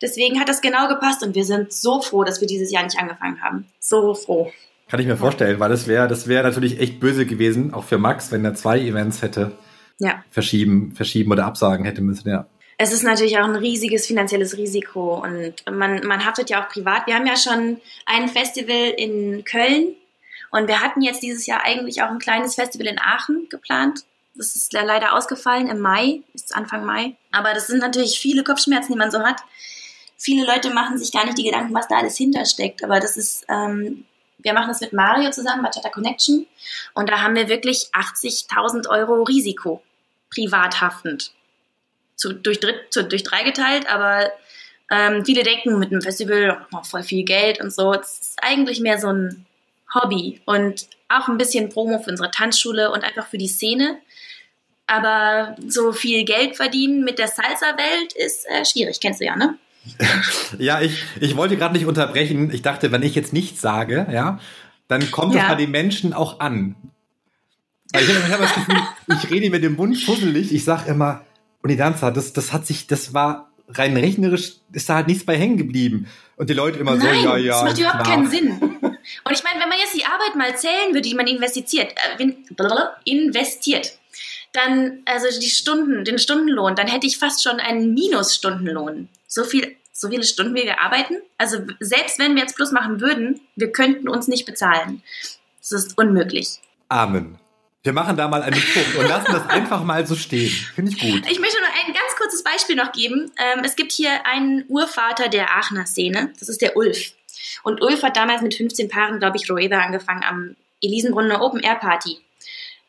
Deswegen hat das genau gepasst und wir sind so froh, dass wir dieses Jahr nicht angefangen haben. So froh. Kann ich mir vorstellen, weil das wäre das wäre natürlich echt böse gewesen, auch für Max, wenn er zwei Events hätte ja. verschieben, verschieben oder absagen hätte müssen. Ja. Es ist natürlich auch ein riesiges finanzielles Risiko und man, man haftet ja auch privat. Wir haben ja schon ein Festival in Köln und wir hatten jetzt dieses Jahr eigentlich auch ein kleines Festival in Aachen geplant. Das ist leider ausgefallen im Mai, ist Anfang Mai. Aber das sind natürlich viele Kopfschmerzen, die man so hat viele Leute machen sich gar nicht die Gedanken, was da alles hintersteckt. Aber das ist, ähm, wir machen das mit Mario zusammen bei Chatter Connection und da haben wir wirklich 80.000 Euro Risiko, privat haftend. Zu, durch, dritt, zu, durch drei geteilt, aber ähm, viele denken mit einem Festival oh, voll viel Geld und so. Es ist eigentlich mehr so ein Hobby und auch ein bisschen Promo für unsere Tanzschule und einfach für die Szene. Aber so viel Geld verdienen mit der Salsa-Welt ist äh, schwierig, kennst du ja, ne? ja, ich, ich wollte gerade nicht unterbrechen. Ich dachte, wenn ich jetzt nichts sage, ja, dann kommt ja. das bei den Menschen auch an. Ich habe hab das Gefühl, ich rede mit dem Mund fusselig. Ich sage immer, Unidanza, das, das hat sich, das war rein rechnerisch, ist da halt nichts bei hängen geblieben. Und die Leute immer Nein, so, ja, ja. Das macht überhaupt klar. keinen Sinn. Und ich meine, wenn man jetzt die Arbeit mal zählen würde, die man investiert, äh, investiert, dann, also die Stunden, den Stundenlohn, dann hätte ich fast schon einen Minusstundenlohn. So viel, so viele Stunden wie wir arbeiten? Also selbst wenn wir jetzt Plus machen würden, wir könnten uns nicht bezahlen. Das ist unmöglich. Amen. Wir machen da mal einen Punkt und lassen das einfach mal so stehen. Finde ich gut. Ich möchte nur ein ganz kurzes Beispiel noch geben. Ähm, es gibt hier einen Urvater der Aachener Szene. Das ist der Ulf. Und Ulf hat damals mit 15 Paaren, glaube ich, Roeda angefangen am Elisenbrunner Open Air Party.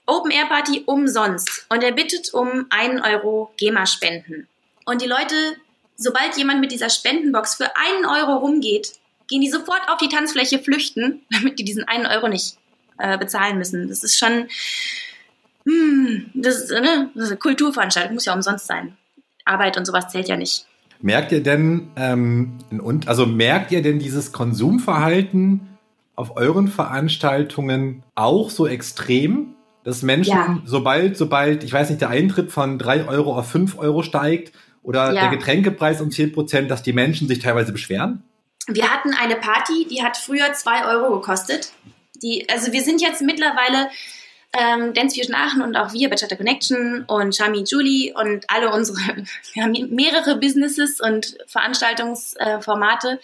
Open Air Party umsonst. Und er bittet um einen Euro GEMA-Spenden. Und die Leute, sobald jemand mit dieser Spendenbox für einen Euro rumgeht, gehen die sofort auf die Tanzfläche flüchten, damit die diesen einen Euro nicht äh, bezahlen müssen. Das ist schon, hm, das, ist, ne, das ist eine Kulturveranstaltung, muss ja umsonst sein. Arbeit und sowas zählt ja nicht. Merkt ihr denn, ähm, und, also merkt ihr denn dieses Konsumverhalten auf euren Veranstaltungen auch so extrem? Dass Menschen, ja. sobald, sobald, ich weiß nicht, der Eintritt von drei Euro auf fünf Euro steigt oder ja. der Getränkepreis um zehn Prozent, dass die Menschen sich teilweise beschweren? Wir hatten eine Party, die hat früher zwei Euro gekostet. Die, also wir sind jetzt mittlerweile ähm, Dance Fusion Aachen und auch wir, Bachata Connection und Shami Julie und alle unsere, wir haben mehrere Businesses und Veranstaltungsformate.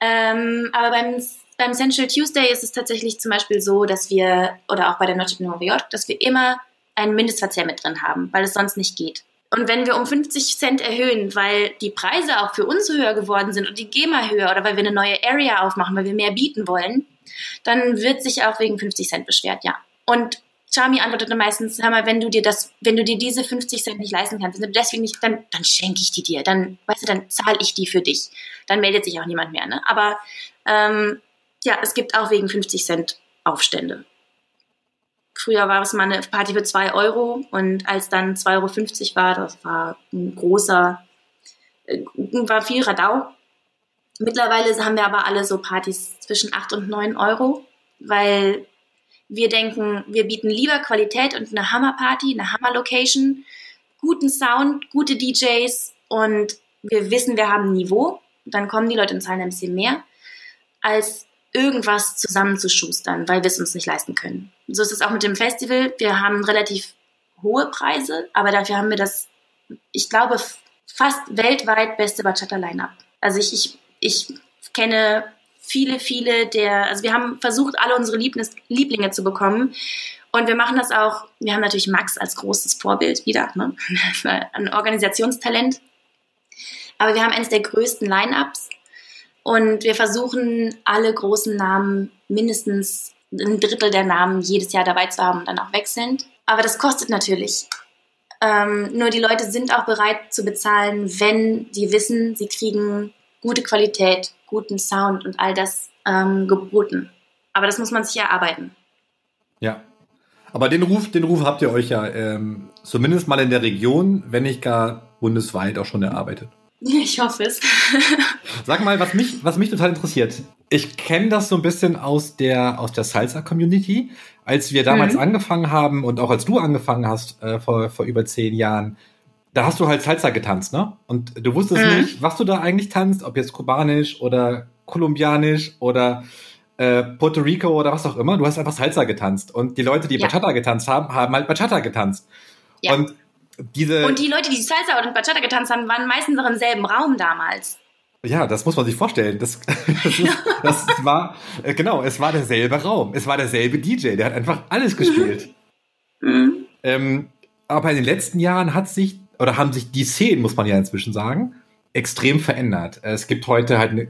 Ähm, aber beim, beim Central Tuesday ist es tatsächlich zum Beispiel so, dass wir, oder auch bei der Noche de New York, dass wir immer einen Mindestverzehr mit drin haben, weil es sonst nicht geht. Und wenn wir um 50 Cent erhöhen, weil die Preise auch für uns höher geworden sind und die GEMA höher oder weil wir eine neue Area aufmachen, weil wir mehr bieten wollen, dann wird sich auch wegen 50 Cent beschwert, ja. Und Charmy antwortete meistens, hör mal, wenn du dir das, wenn du dir diese 50 Cent nicht leisten kannst, deswegen nicht, dann, dann schenke ich die dir, dann, weißt du, dann zahle ich die für dich. Dann meldet sich auch niemand mehr, ne? Aber ähm, ja, es gibt auch wegen 50 Cent Aufstände. Früher war es mal eine Party für 2 Euro und als dann 2,50 Euro war, das war ein großer, äh, war viel Radau. Mittlerweile haben wir aber alle so Partys zwischen 8 und 9 Euro, weil wir denken, wir bieten lieber Qualität und eine Hammerparty, eine Hammerlocation, guten Sound, gute DJs und wir wissen, wir haben Niveau. Dann kommen die Leute und zahlen ein bisschen mehr, als irgendwas zusammenzuschustern, weil wir es uns nicht leisten können. So ist es auch mit dem Festival. Wir haben relativ hohe Preise, aber dafür haben wir das, ich glaube, fast weltweit beste Bachata-Line-Up. Also ich, ich, ich kenne viele, viele der, also wir haben versucht, alle unsere Liebnis, Lieblinge zu bekommen. Und wir machen das auch, wir haben natürlich Max als großes Vorbild wieder, ne? ein Organisationstalent. Aber wir haben eines der größten Line-Ups und wir versuchen, alle großen Namen, mindestens ein Drittel der Namen jedes Jahr dabei zu haben und dann auch wechselnd. Aber das kostet natürlich. Ähm, nur die Leute sind auch bereit zu bezahlen, wenn die wissen, sie kriegen gute Qualität, guten Sound und all das ähm, geboten. Aber das muss man sich erarbeiten. Ja. Aber den Ruf, den Ruf habt ihr euch ja ähm, zumindest mal in der Region, wenn nicht gar bundesweit auch schon erarbeitet. Ich hoffe es. Sag mal, was mich, was mich total interessiert. Ich kenne das so ein bisschen aus der, aus der Salsa-Community. Als wir damals mhm. angefangen haben und auch als du angefangen hast, äh, vor, vor über zehn Jahren, da hast du halt Salsa getanzt, ne? Und du wusstest mhm. nicht, was du da eigentlich tanzt, ob jetzt kubanisch oder kolumbianisch oder äh, Puerto Rico oder was auch immer. Du hast einfach Salsa getanzt. Und die Leute, die ja. Bachata getanzt haben, haben halt Bachata getanzt. Ja. Und diese. Und die Leute, die Salsa oder Bachata getanzt haben, waren meistens noch im selben Raum damals. Ja, das muss man sich vorstellen. Das, das, ist, das war, äh, genau, es war derselbe Raum. Es war derselbe DJ. Der hat einfach alles gespielt. Mhm. Ähm, aber in den letzten Jahren hat sich oder haben sich die Szenen, muss man ja inzwischen sagen, extrem verändert. Es gibt heute halt, eine,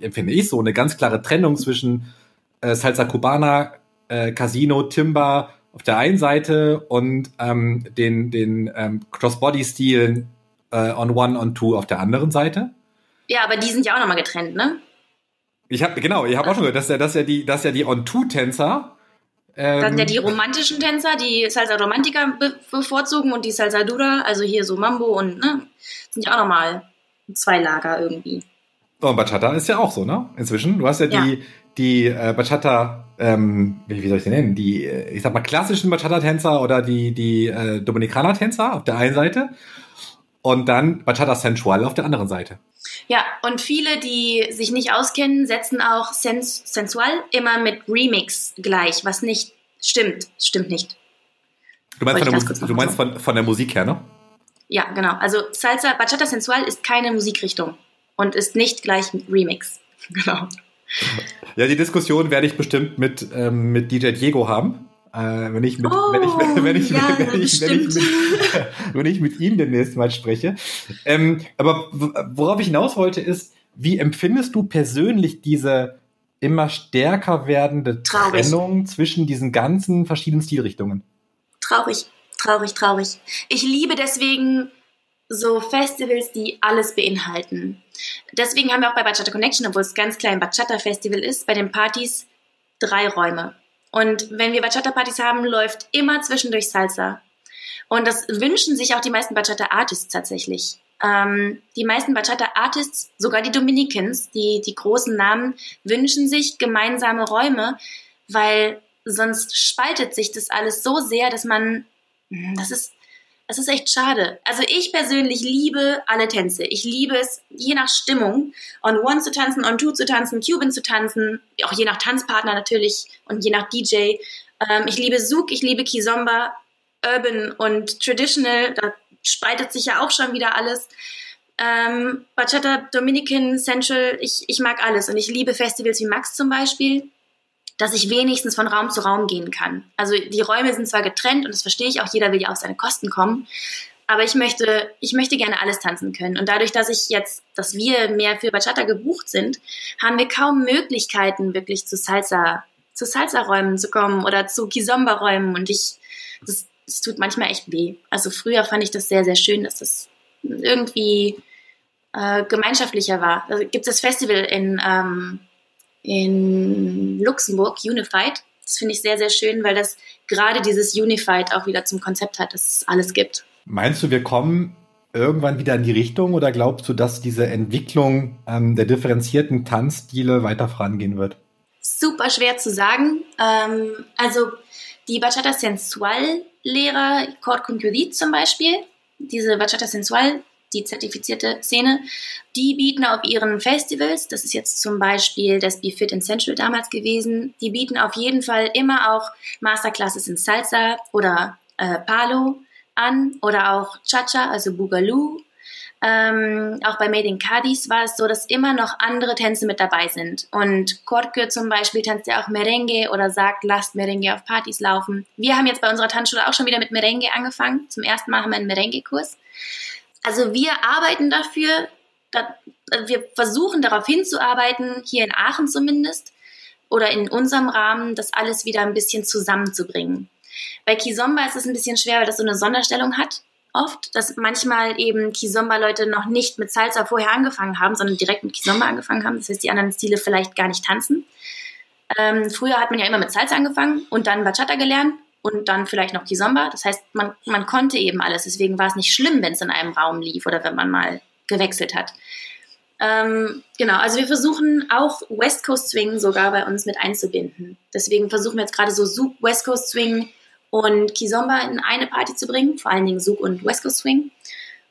empfinde ich so, eine ganz klare Trennung zwischen äh, Salsa Cubana, äh, Casino, Timba auf der einen Seite und ähm, den, den ähm, Crossbody-Stilen äh, on One, on Two auf der anderen Seite. Ja, aber die sind ja auch nochmal getrennt, ne? Ich habe genau, ich habe auch schon gehört, dass ja, dass ja die, dass ja die On-Two-Tänzer ähm, das sind ja die romantischen Tänzer, die Salsa Romantica be bevorzugen und die Salsa Dura, also hier so Mambo und, ne, sind ja auch nochmal zwei Lager irgendwie. und Bachata ist ja auch so, ne? Inzwischen. Du hast ja, ja. die, die äh, Bachata, ähm, wie, wie, soll ich sie nennen? Die, äh, ich sag mal, klassischen Bachata-Tänzer oder die, die äh, Dominikaner-Tänzer auf der einen Seite und dann Bachata Sensual auf der anderen Seite. Ja, und viele, die sich nicht auskennen, setzen auch sens sensual immer mit Remix gleich, was nicht stimmt. Stimmt nicht. Du meinst, von der, du meinst von, von der Musik her, ne? Ja, genau. Also Salsa, Bachata Sensual ist keine Musikrichtung. und ist nicht gleich Remix. Genau. Ja, die Diskussion werde ich bestimmt mit, ähm, mit DJ Diego haben. Äh, wenn ich mit, oh, wenn ich, wenn ich, ja, wenn, ich, wenn, ich mit, wenn ich mit ihm demnächst mal spreche. Ähm, aber worauf ich hinaus wollte ist, wie empfindest du persönlich diese immer stärker werdende Traurig. Trennung zwischen diesen ganzen verschiedenen Stilrichtungen? Traurig, traurig, traurig. Ich liebe deswegen so Festivals, die alles beinhalten. Deswegen haben wir auch bei Bachata Connection, obwohl es ganz klein Bachata Festival ist, bei den Partys drei Räume. Und wenn wir Bachata-Partys haben, läuft immer zwischendurch Salsa. Und das wünschen sich auch die meisten Bachata-Artists tatsächlich. Ähm, die meisten Bachata-Artists, sogar die Dominicans, die, die großen Namen, wünschen sich gemeinsame Räume, weil sonst spaltet sich das alles so sehr, dass man, hm, das ist, das ist echt schade. Also ich persönlich liebe alle Tänze. Ich liebe es, je nach Stimmung, on One zu tanzen, on Two zu tanzen, Cuban zu tanzen, auch je nach Tanzpartner natürlich und je nach DJ. Ähm, ich liebe Zouk, ich liebe Kizomba, Urban und Traditional. Da spaltet sich ja auch schon wieder alles. Ähm, Bachata, Dominican, Central, ich, ich mag alles. Und ich liebe Festivals wie Max zum Beispiel dass ich wenigstens von Raum zu Raum gehen kann. Also die Räume sind zwar getrennt und das verstehe ich auch, jeder will ja auf seine Kosten kommen, aber ich möchte, ich möchte gerne alles tanzen können. Und dadurch, dass ich jetzt, dass wir mehr für Bachata gebucht sind, haben wir kaum Möglichkeiten, wirklich zu Salsa, zu Salsa-Räumen zu kommen oder zu Kizomba-Räumen. Und ich, das, das tut manchmal echt weh. Also früher fand ich das sehr, sehr schön, dass das irgendwie äh, gemeinschaftlicher war. Da gibt es das Festival in ähm, in Luxemburg, Unified. Das finde ich sehr, sehr schön, weil das gerade dieses Unified auch wieder zum Konzept hat, dass es alles gibt. Meinst du, wir kommen irgendwann wieder in die Richtung oder glaubst du, dass diese Entwicklung ähm, der differenzierten Tanzstile weiter vorangehen wird? Super schwer zu sagen. Ähm, also die Bachata Sensual Lehrer, Cord Concudit zum Beispiel, diese Bachata Sensual die zertifizierte Szene, die bieten auf ihren Festivals, das ist jetzt zum Beispiel das Be Fit in Central damals gewesen, die bieten auf jeden Fall immer auch Masterclasses in Salsa oder äh, Palo an oder auch Cha-Cha, also Boogaloo. Ähm, auch bei Made in Cadiz war es so, dass immer noch andere Tänze mit dabei sind. Und Korke zum Beispiel tanzt ja auch Merengue oder sagt, lasst Merengue auf Partys laufen. Wir haben jetzt bei unserer Tanzschule auch schon wieder mit Merengue angefangen. Zum ersten Mal haben wir einen Merengue-Kurs. Also wir arbeiten dafür, da, wir versuchen darauf hinzuarbeiten, hier in Aachen zumindest, oder in unserem Rahmen, das alles wieder ein bisschen zusammenzubringen. Bei Kizomba ist es ein bisschen schwer, weil das so eine Sonderstellung hat. Oft, dass manchmal eben Kizomba-Leute noch nicht mit Salsa vorher angefangen haben, sondern direkt mit Kizomba angefangen haben. Das heißt, die anderen Stile vielleicht gar nicht tanzen. Ähm, früher hat man ja immer mit Salsa angefangen und dann Bachata gelernt und dann vielleicht noch Kizomba. Das heißt, man, man konnte eben alles. Deswegen war es nicht schlimm, wenn es in einem Raum lief oder wenn man mal gewechselt hat. Ähm, genau, also wir versuchen auch West Coast Swing sogar bei uns mit einzubinden. Deswegen versuchen wir jetzt gerade so Zouk, West Coast Swing und Kizomba in eine Party zu bringen, vor allen Dingen Zouk und West Coast Swing.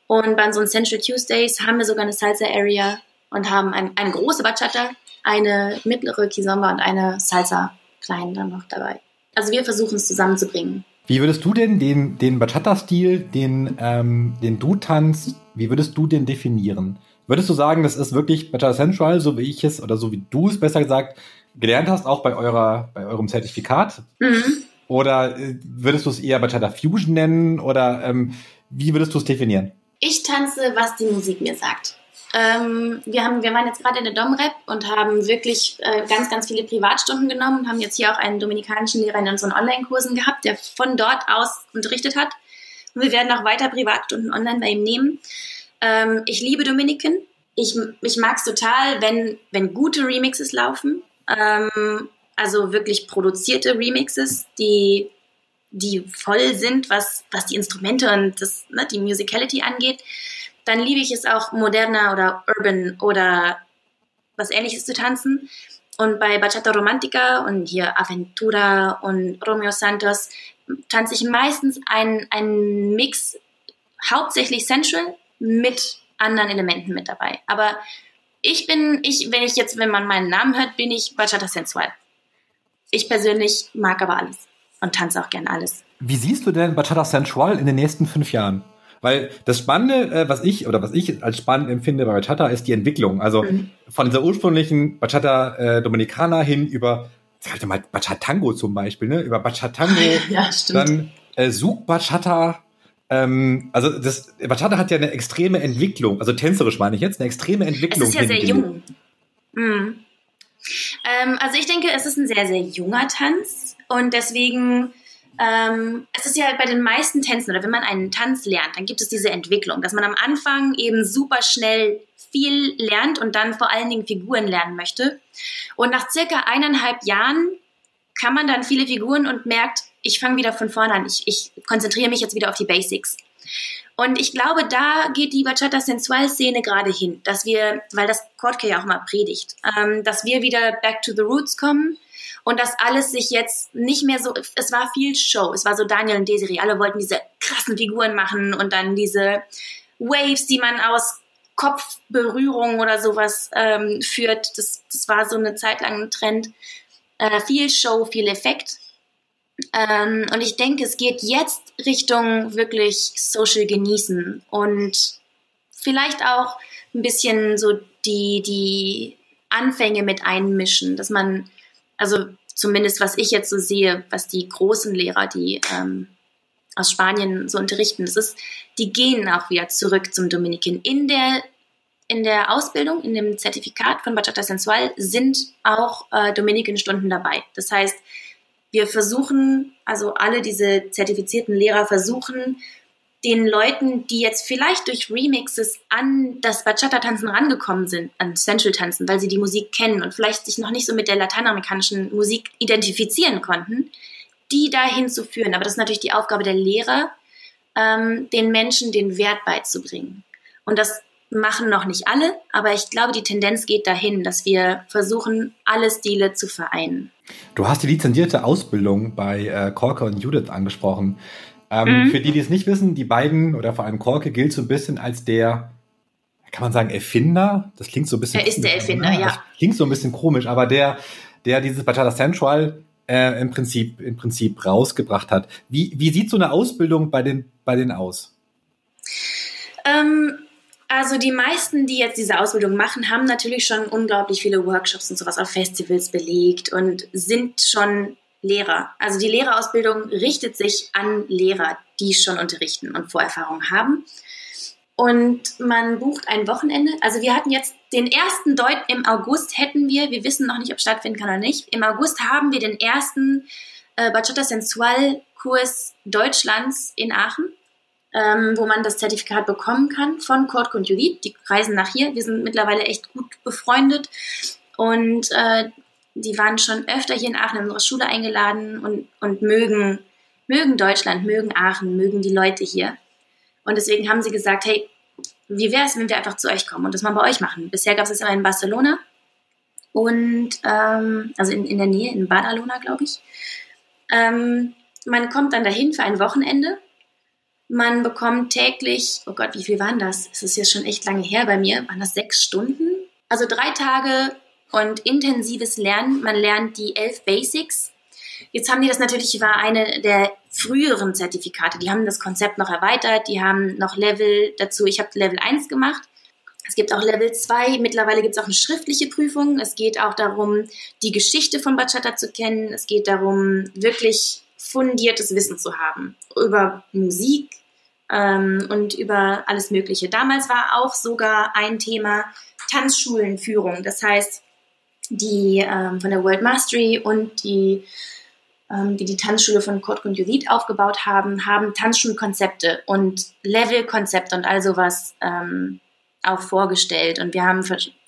Und bei unseren Central Tuesdays haben wir sogar eine Salsa Area und haben ein, eine große Bachata, eine mittlere Kizomba und eine Salsa klein dann noch dabei. Also wir versuchen es zusammenzubringen. Wie würdest du denn den, den Bachata-Stil, den, ähm, den du tanzt, wie würdest du den definieren? Würdest du sagen, das ist wirklich Bachata Central, so wie ich es oder so wie du es besser gesagt gelernt hast, auch bei eurer, bei eurem Zertifikat? Mhm. Oder äh, würdest du es eher Bachata Fusion nennen? Oder ähm, wie würdest du es definieren? Ich tanze, was die Musik mir sagt. Ähm, wir, haben, wir waren jetzt gerade in der Domrep und haben wirklich äh, ganz, ganz viele Privatstunden genommen und haben jetzt hier auch einen dominikanischen Lehrer in unseren Online-Kursen gehabt, der von dort aus unterrichtet hat. Und wir werden auch weiter Privatstunden online bei ihm nehmen. Ähm, ich liebe Dominican. Ich, ich mag es total, wenn, wenn gute Remixes laufen. Ähm, also wirklich produzierte Remixes, die, die voll sind, was, was die Instrumente und das, ne, die Musicality angeht dann liebe ich es auch moderner oder urban oder was ähnliches zu tanzen. Und bei Bachata Romantica und hier Aventura und Romeo Santos tanze ich meistens einen, Mix, hauptsächlich Central, mit anderen Elementen mit dabei. Aber ich bin, ich, wenn ich jetzt, wenn man meinen Namen hört, bin ich Bachata Sensual. Ich persönlich mag aber alles und tanze auch gern alles. Wie siehst du denn Bachata Sensual in den nächsten fünf Jahren? Weil das Spannende, äh, was ich oder was ich als spannend empfinde bei Bachata, ist die Entwicklung. Also mhm. von dieser ursprünglichen Bachata äh, Dominicana hin über, sag mal, Bachatango zum Beispiel, ne? Über Bachatango, ja, dann äh, Suk Bachata. Ähm, also das Bachata hat ja eine extreme Entwicklung, also tänzerisch meine ich jetzt, eine extreme Entwicklung. Es ist ja sehr jung. Mhm. Ähm, also ich denke, es ist ein sehr, sehr junger Tanz und deswegen ähm, es ist ja bei den meisten Tänzen oder wenn man einen Tanz lernt, dann gibt es diese Entwicklung, dass man am Anfang eben super schnell viel lernt und dann vor allen Dingen Figuren lernen möchte. Und nach circa eineinhalb Jahren kann man dann viele Figuren und merkt, ich fange wieder von vorne an. Ich, ich konzentriere mich jetzt wieder auf die Basics. Und ich glaube, da geht die Bachata Sensual Szene gerade hin, dass wir, weil das Kortke ja auch mal predigt, ähm, dass wir wieder back to the roots kommen und dass alles sich jetzt nicht mehr so, es war viel Show, es war so Daniel und Desiree, alle wollten diese krassen Figuren machen und dann diese Waves, die man aus Kopfberührung oder sowas ähm, führt, das, das war so eine Zeit lang ein Trend. Äh, viel Show, viel Effekt. Ähm, und ich denke, es geht jetzt Richtung wirklich Social genießen und vielleicht auch ein bisschen so die, die Anfänge mit einmischen, dass man, also zumindest was ich jetzt so sehe, was die großen Lehrer, die ähm, aus Spanien so unterrichten, das ist, die gehen auch wieder zurück zum Dominikin. In der, in der Ausbildung, in dem Zertifikat von Bachata Sensual sind auch äh, Dominikin-Stunden dabei. Das heißt, wir versuchen, also alle diese zertifizierten Lehrer versuchen, den Leuten, die jetzt vielleicht durch Remixes an das Bachata-Tanzen rangekommen sind, an Central-Tanzen, weil sie die Musik kennen und vielleicht sich noch nicht so mit der lateinamerikanischen Musik identifizieren konnten, die dahin zu führen. Aber das ist natürlich die Aufgabe der Lehrer, ähm, den Menschen den Wert beizubringen. Und das machen noch nicht alle, aber ich glaube, die Tendenz geht dahin, dass wir versuchen, alle Stile zu vereinen. Du hast die lizenzierte Ausbildung bei äh, Corker und Judith angesprochen. Ähm, mhm. Für die, die es nicht wissen, die beiden oder vor allem Korke gilt so ein bisschen als der, kann man sagen, Erfinder? Das klingt so ein bisschen. Er ist der Erfinder, ja. Das klingt so ein bisschen komisch, aber der, der dieses Bachata Central äh, im Prinzip, im Prinzip rausgebracht hat. Wie, wie sieht so eine Ausbildung bei den, bei denen aus? Ähm, also die meisten, die jetzt diese Ausbildung machen, haben natürlich schon unglaublich viele Workshops und sowas auf Festivals belegt und sind schon Lehrer. Also die Lehrerausbildung richtet sich an Lehrer, die schon unterrichten und Vorerfahrung haben. Und man bucht ein Wochenende. Also wir hatten jetzt den ersten Deut im August hätten wir, wir wissen noch nicht, ob stattfinden kann oder nicht. Im August haben wir den ersten äh, Bachata Sensual Kurs Deutschlands in Aachen, ähm, wo man das Zertifikat bekommen kann von Kurt und Judith. Die reisen nach hier. Wir sind mittlerweile echt gut befreundet. Und äh, die waren schon öfter hier in Aachen in unserer Schule eingeladen und, und mögen, mögen Deutschland, mögen Aachen, mögen die Leute hier. Und deswegen haben sie gesagt, hey, wie wäre es, wenn wir einfach zu euch kommen und das mal bei euch machen? Bisher gab es das immer in Barcelona und ähm, also in, in der Nähe, in Badalona, glaube ich. Ähm, man kommt dann dahin für ein Wochenende. Man bekommt täglich, oh Gott, wie viel waren das? Es ist jetzt schon echt lange her bei mir. Waren das sechs Stunden? Also drei Tage und intensives Lernen. Man lernt die elf Basics. Jetzt haben die das natürlich, war eine der früheren Zertifikate. Die haben das Konzept noch erweitert. Die haben noch Level dazu. Ich habe Level 1 gemacht. Es gibt auch Level 2. Mittlerweile gibt es auch eine schriftliche Prüfung. Es geht auch darum, die Geschichte von Bachata zu kennen. Es geht darum, wirklich fundiertes Wissen zu haben über Musik ähm, und über alles Mögliche. Damals war auch sogar ein Thema Tanzschulenführung. Das heißt, die ähm, von der World Mastery und die, ähm, die die Tanzschule von Kurt und Judith aufgebaut haben, haben Tanzschulkonzepte und Levelkonzepte und all sowas ähm, auch vorgestellt. Und wir haben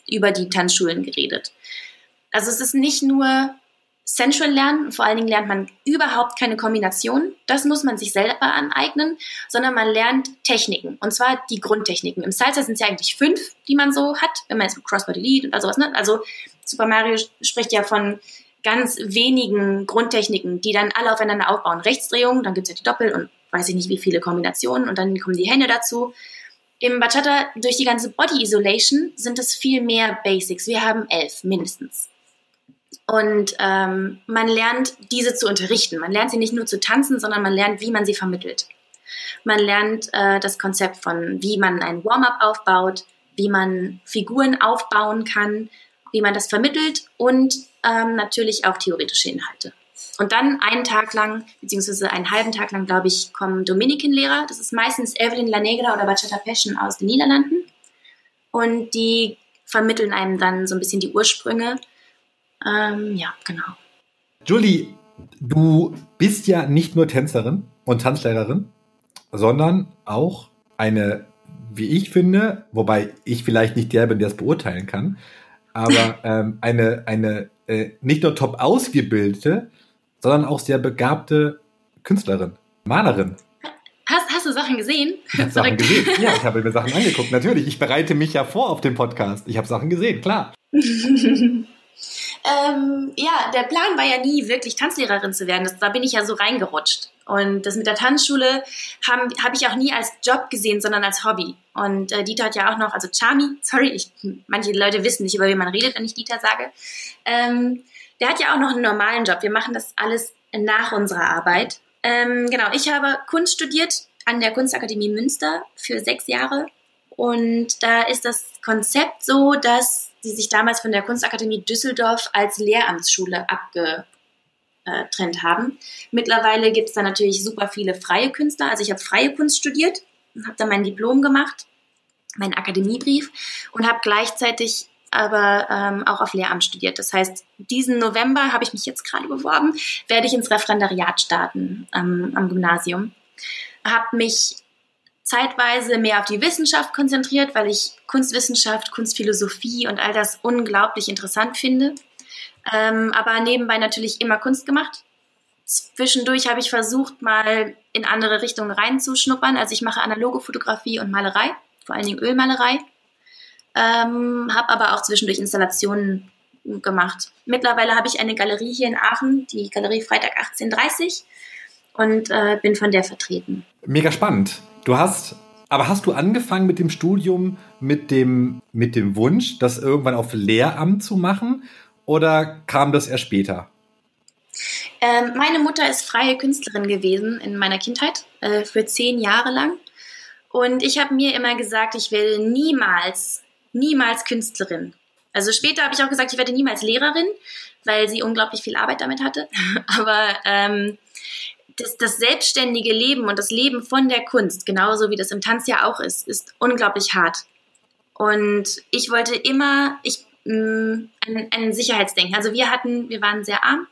über die Tanzschulen geredet. Also es ist nicht nur Central lernen, vor allen Dingen lernt man überhaupt keine Kombination. Das muss man sich selber aneignen, sondern man lernt Techniken. Und zwar die Grundtechniken. Im Salsa sind es ja eigentlich fünf, die man so hat, wenn man jetzt mit Crossbody Lead und all sowas, ne? Also Super Mario spricht ja von ganz wenigen Grundtechniken, die dann alle aufeinander aufbauen. Rechtsdrehung, dann gibt es ja die Doppel und weiß ich nicht wie viele Kombinationen und dann kommen die Hände dazu. Im Bachata durch die ganze Body Isolation sind es viel mehr Basics. Wir haben elf mindestens. Und ähm, man lernt diese zu unterrichten. Man lernt sie nicht nur zu tanzen, sondern man lernt, wie man sie vermittelt. Man lernt äh, das Konzept von, wie man ein Warm-up aufbaut, wie man Figuren aufbauen kann, wie man das vermittelt und ähm, natürlich auch theoretische Inhalte. Und dann einen Tag lang, beziehungsweise einen halben Tag lang, glaube ich, kommen Dominikenlehrer. Das ist meistens Evelyn La Negra oder Bachata Passion aus den Niederlanden. Und die vermitteln einem dann so ein bisschen die Ursprünge. Ähm, ja, genau. Julie, du bist ja nicht nur Tänzerin und Tanzlehrerin, sondern auch eine, wie ich finde, wobei ich vielleicht nicht der bin, der es beurteilen kann, aber ähm, eine, eine äh, nicht nur top ausgebildete, sondern auch sehr begabte Künstlerin, Malerin. Hast, hast du Sachen gesehen? Ich habe Sachen gesehen. Ja, ich habe mir Sachen angeguckt. Natürlich, ich bereite mich ja vor auf den Podcast. Ich habe Sachen gesehen, klar. Ähm, ja, der Plan war ja nie wirklich Tanzlehrerin zu werden. Das, da bin ich ja so reingerutscht. Und das mit der Tanzschule habe hab ich auch nie als Job gesehen, sondern als Hobby. Und äh, Dieter hat ja auch noch, also Chami, sorry, ich, manche Leute wissen nicht, über wen man redet, wenn ich Dieter sage. Ähm, der hat ja auch noch einen normalen Job. Wir machen das alles nach unserer Arbeit. Ähm, genau, ich habe Kunst studiert an der Kunstakademie Münster für sechs Jahre. Und da ist das Konzept so, dass die sich damals von der Kunstakademie Düsseldorf als Lehramtsschule abgetrennt haben. Mittlerweile gibt es da natürlich super viele freie Künstler. Also ich habe freie Kunst studiert, habe da mein Diplom gemacht, meinen Akademiebrief und habe gleichzeitig aber ähm, auch auf Lehramt studiert. Das heißt, diesen November habe ich mich jetzt gerade beworben, werde ich ins Referendariat starten ähm, am Gymnasium. Habe mich zeitweise mehr auf die Wissenschaft konzentriert, weil ich Kunstwissenschaft, Kunstphilosophie und all das unglaublich interessant finde. Ähm, aber nebenbei natürlich immer Kunst gemacht. Zwischendurch habe ich versucht, mal in andere Richtungen reinzuschnuppern. Also ich mache analoge Fotografie und Malerei, vor allen Dingen Ölmalerei. Ähm, habe aber auch zwischendurch Installationen gemacht. Mittlerweile habe ich eine Galerie hier in Aachen, die Galerie Freitag 1830 und äh, bin von der vertreten. Mega spannend. Du hast, aber hast du angefangen mit dem Studium mit dem, mit dem Wunsch, das irgendwann auf Lehramt zu machen? Oder kam das erst später? Ähm, meine Mutter ist freie Künstlerin gewesen in meiner Kindheit, äh, für zehn Jahre lang. Und ich habe mir immer gesagt, ich werde niemals, niemals Künstlerin. Also später habe ich auch gesagt, ich werde niemals Lehrerin, weil sie unglaublich viel Arbeit damit hatte. Aber ähm, das, das selbstständige Leben und das Leben von der Kunst, genauso wie das im Tanz ja auch ist, ist unglaublich hart. Und ich wollte immer ich, mh, mm, ein, ein Sicherheitsdenken. Also wir hatten, wir waren sehr arm.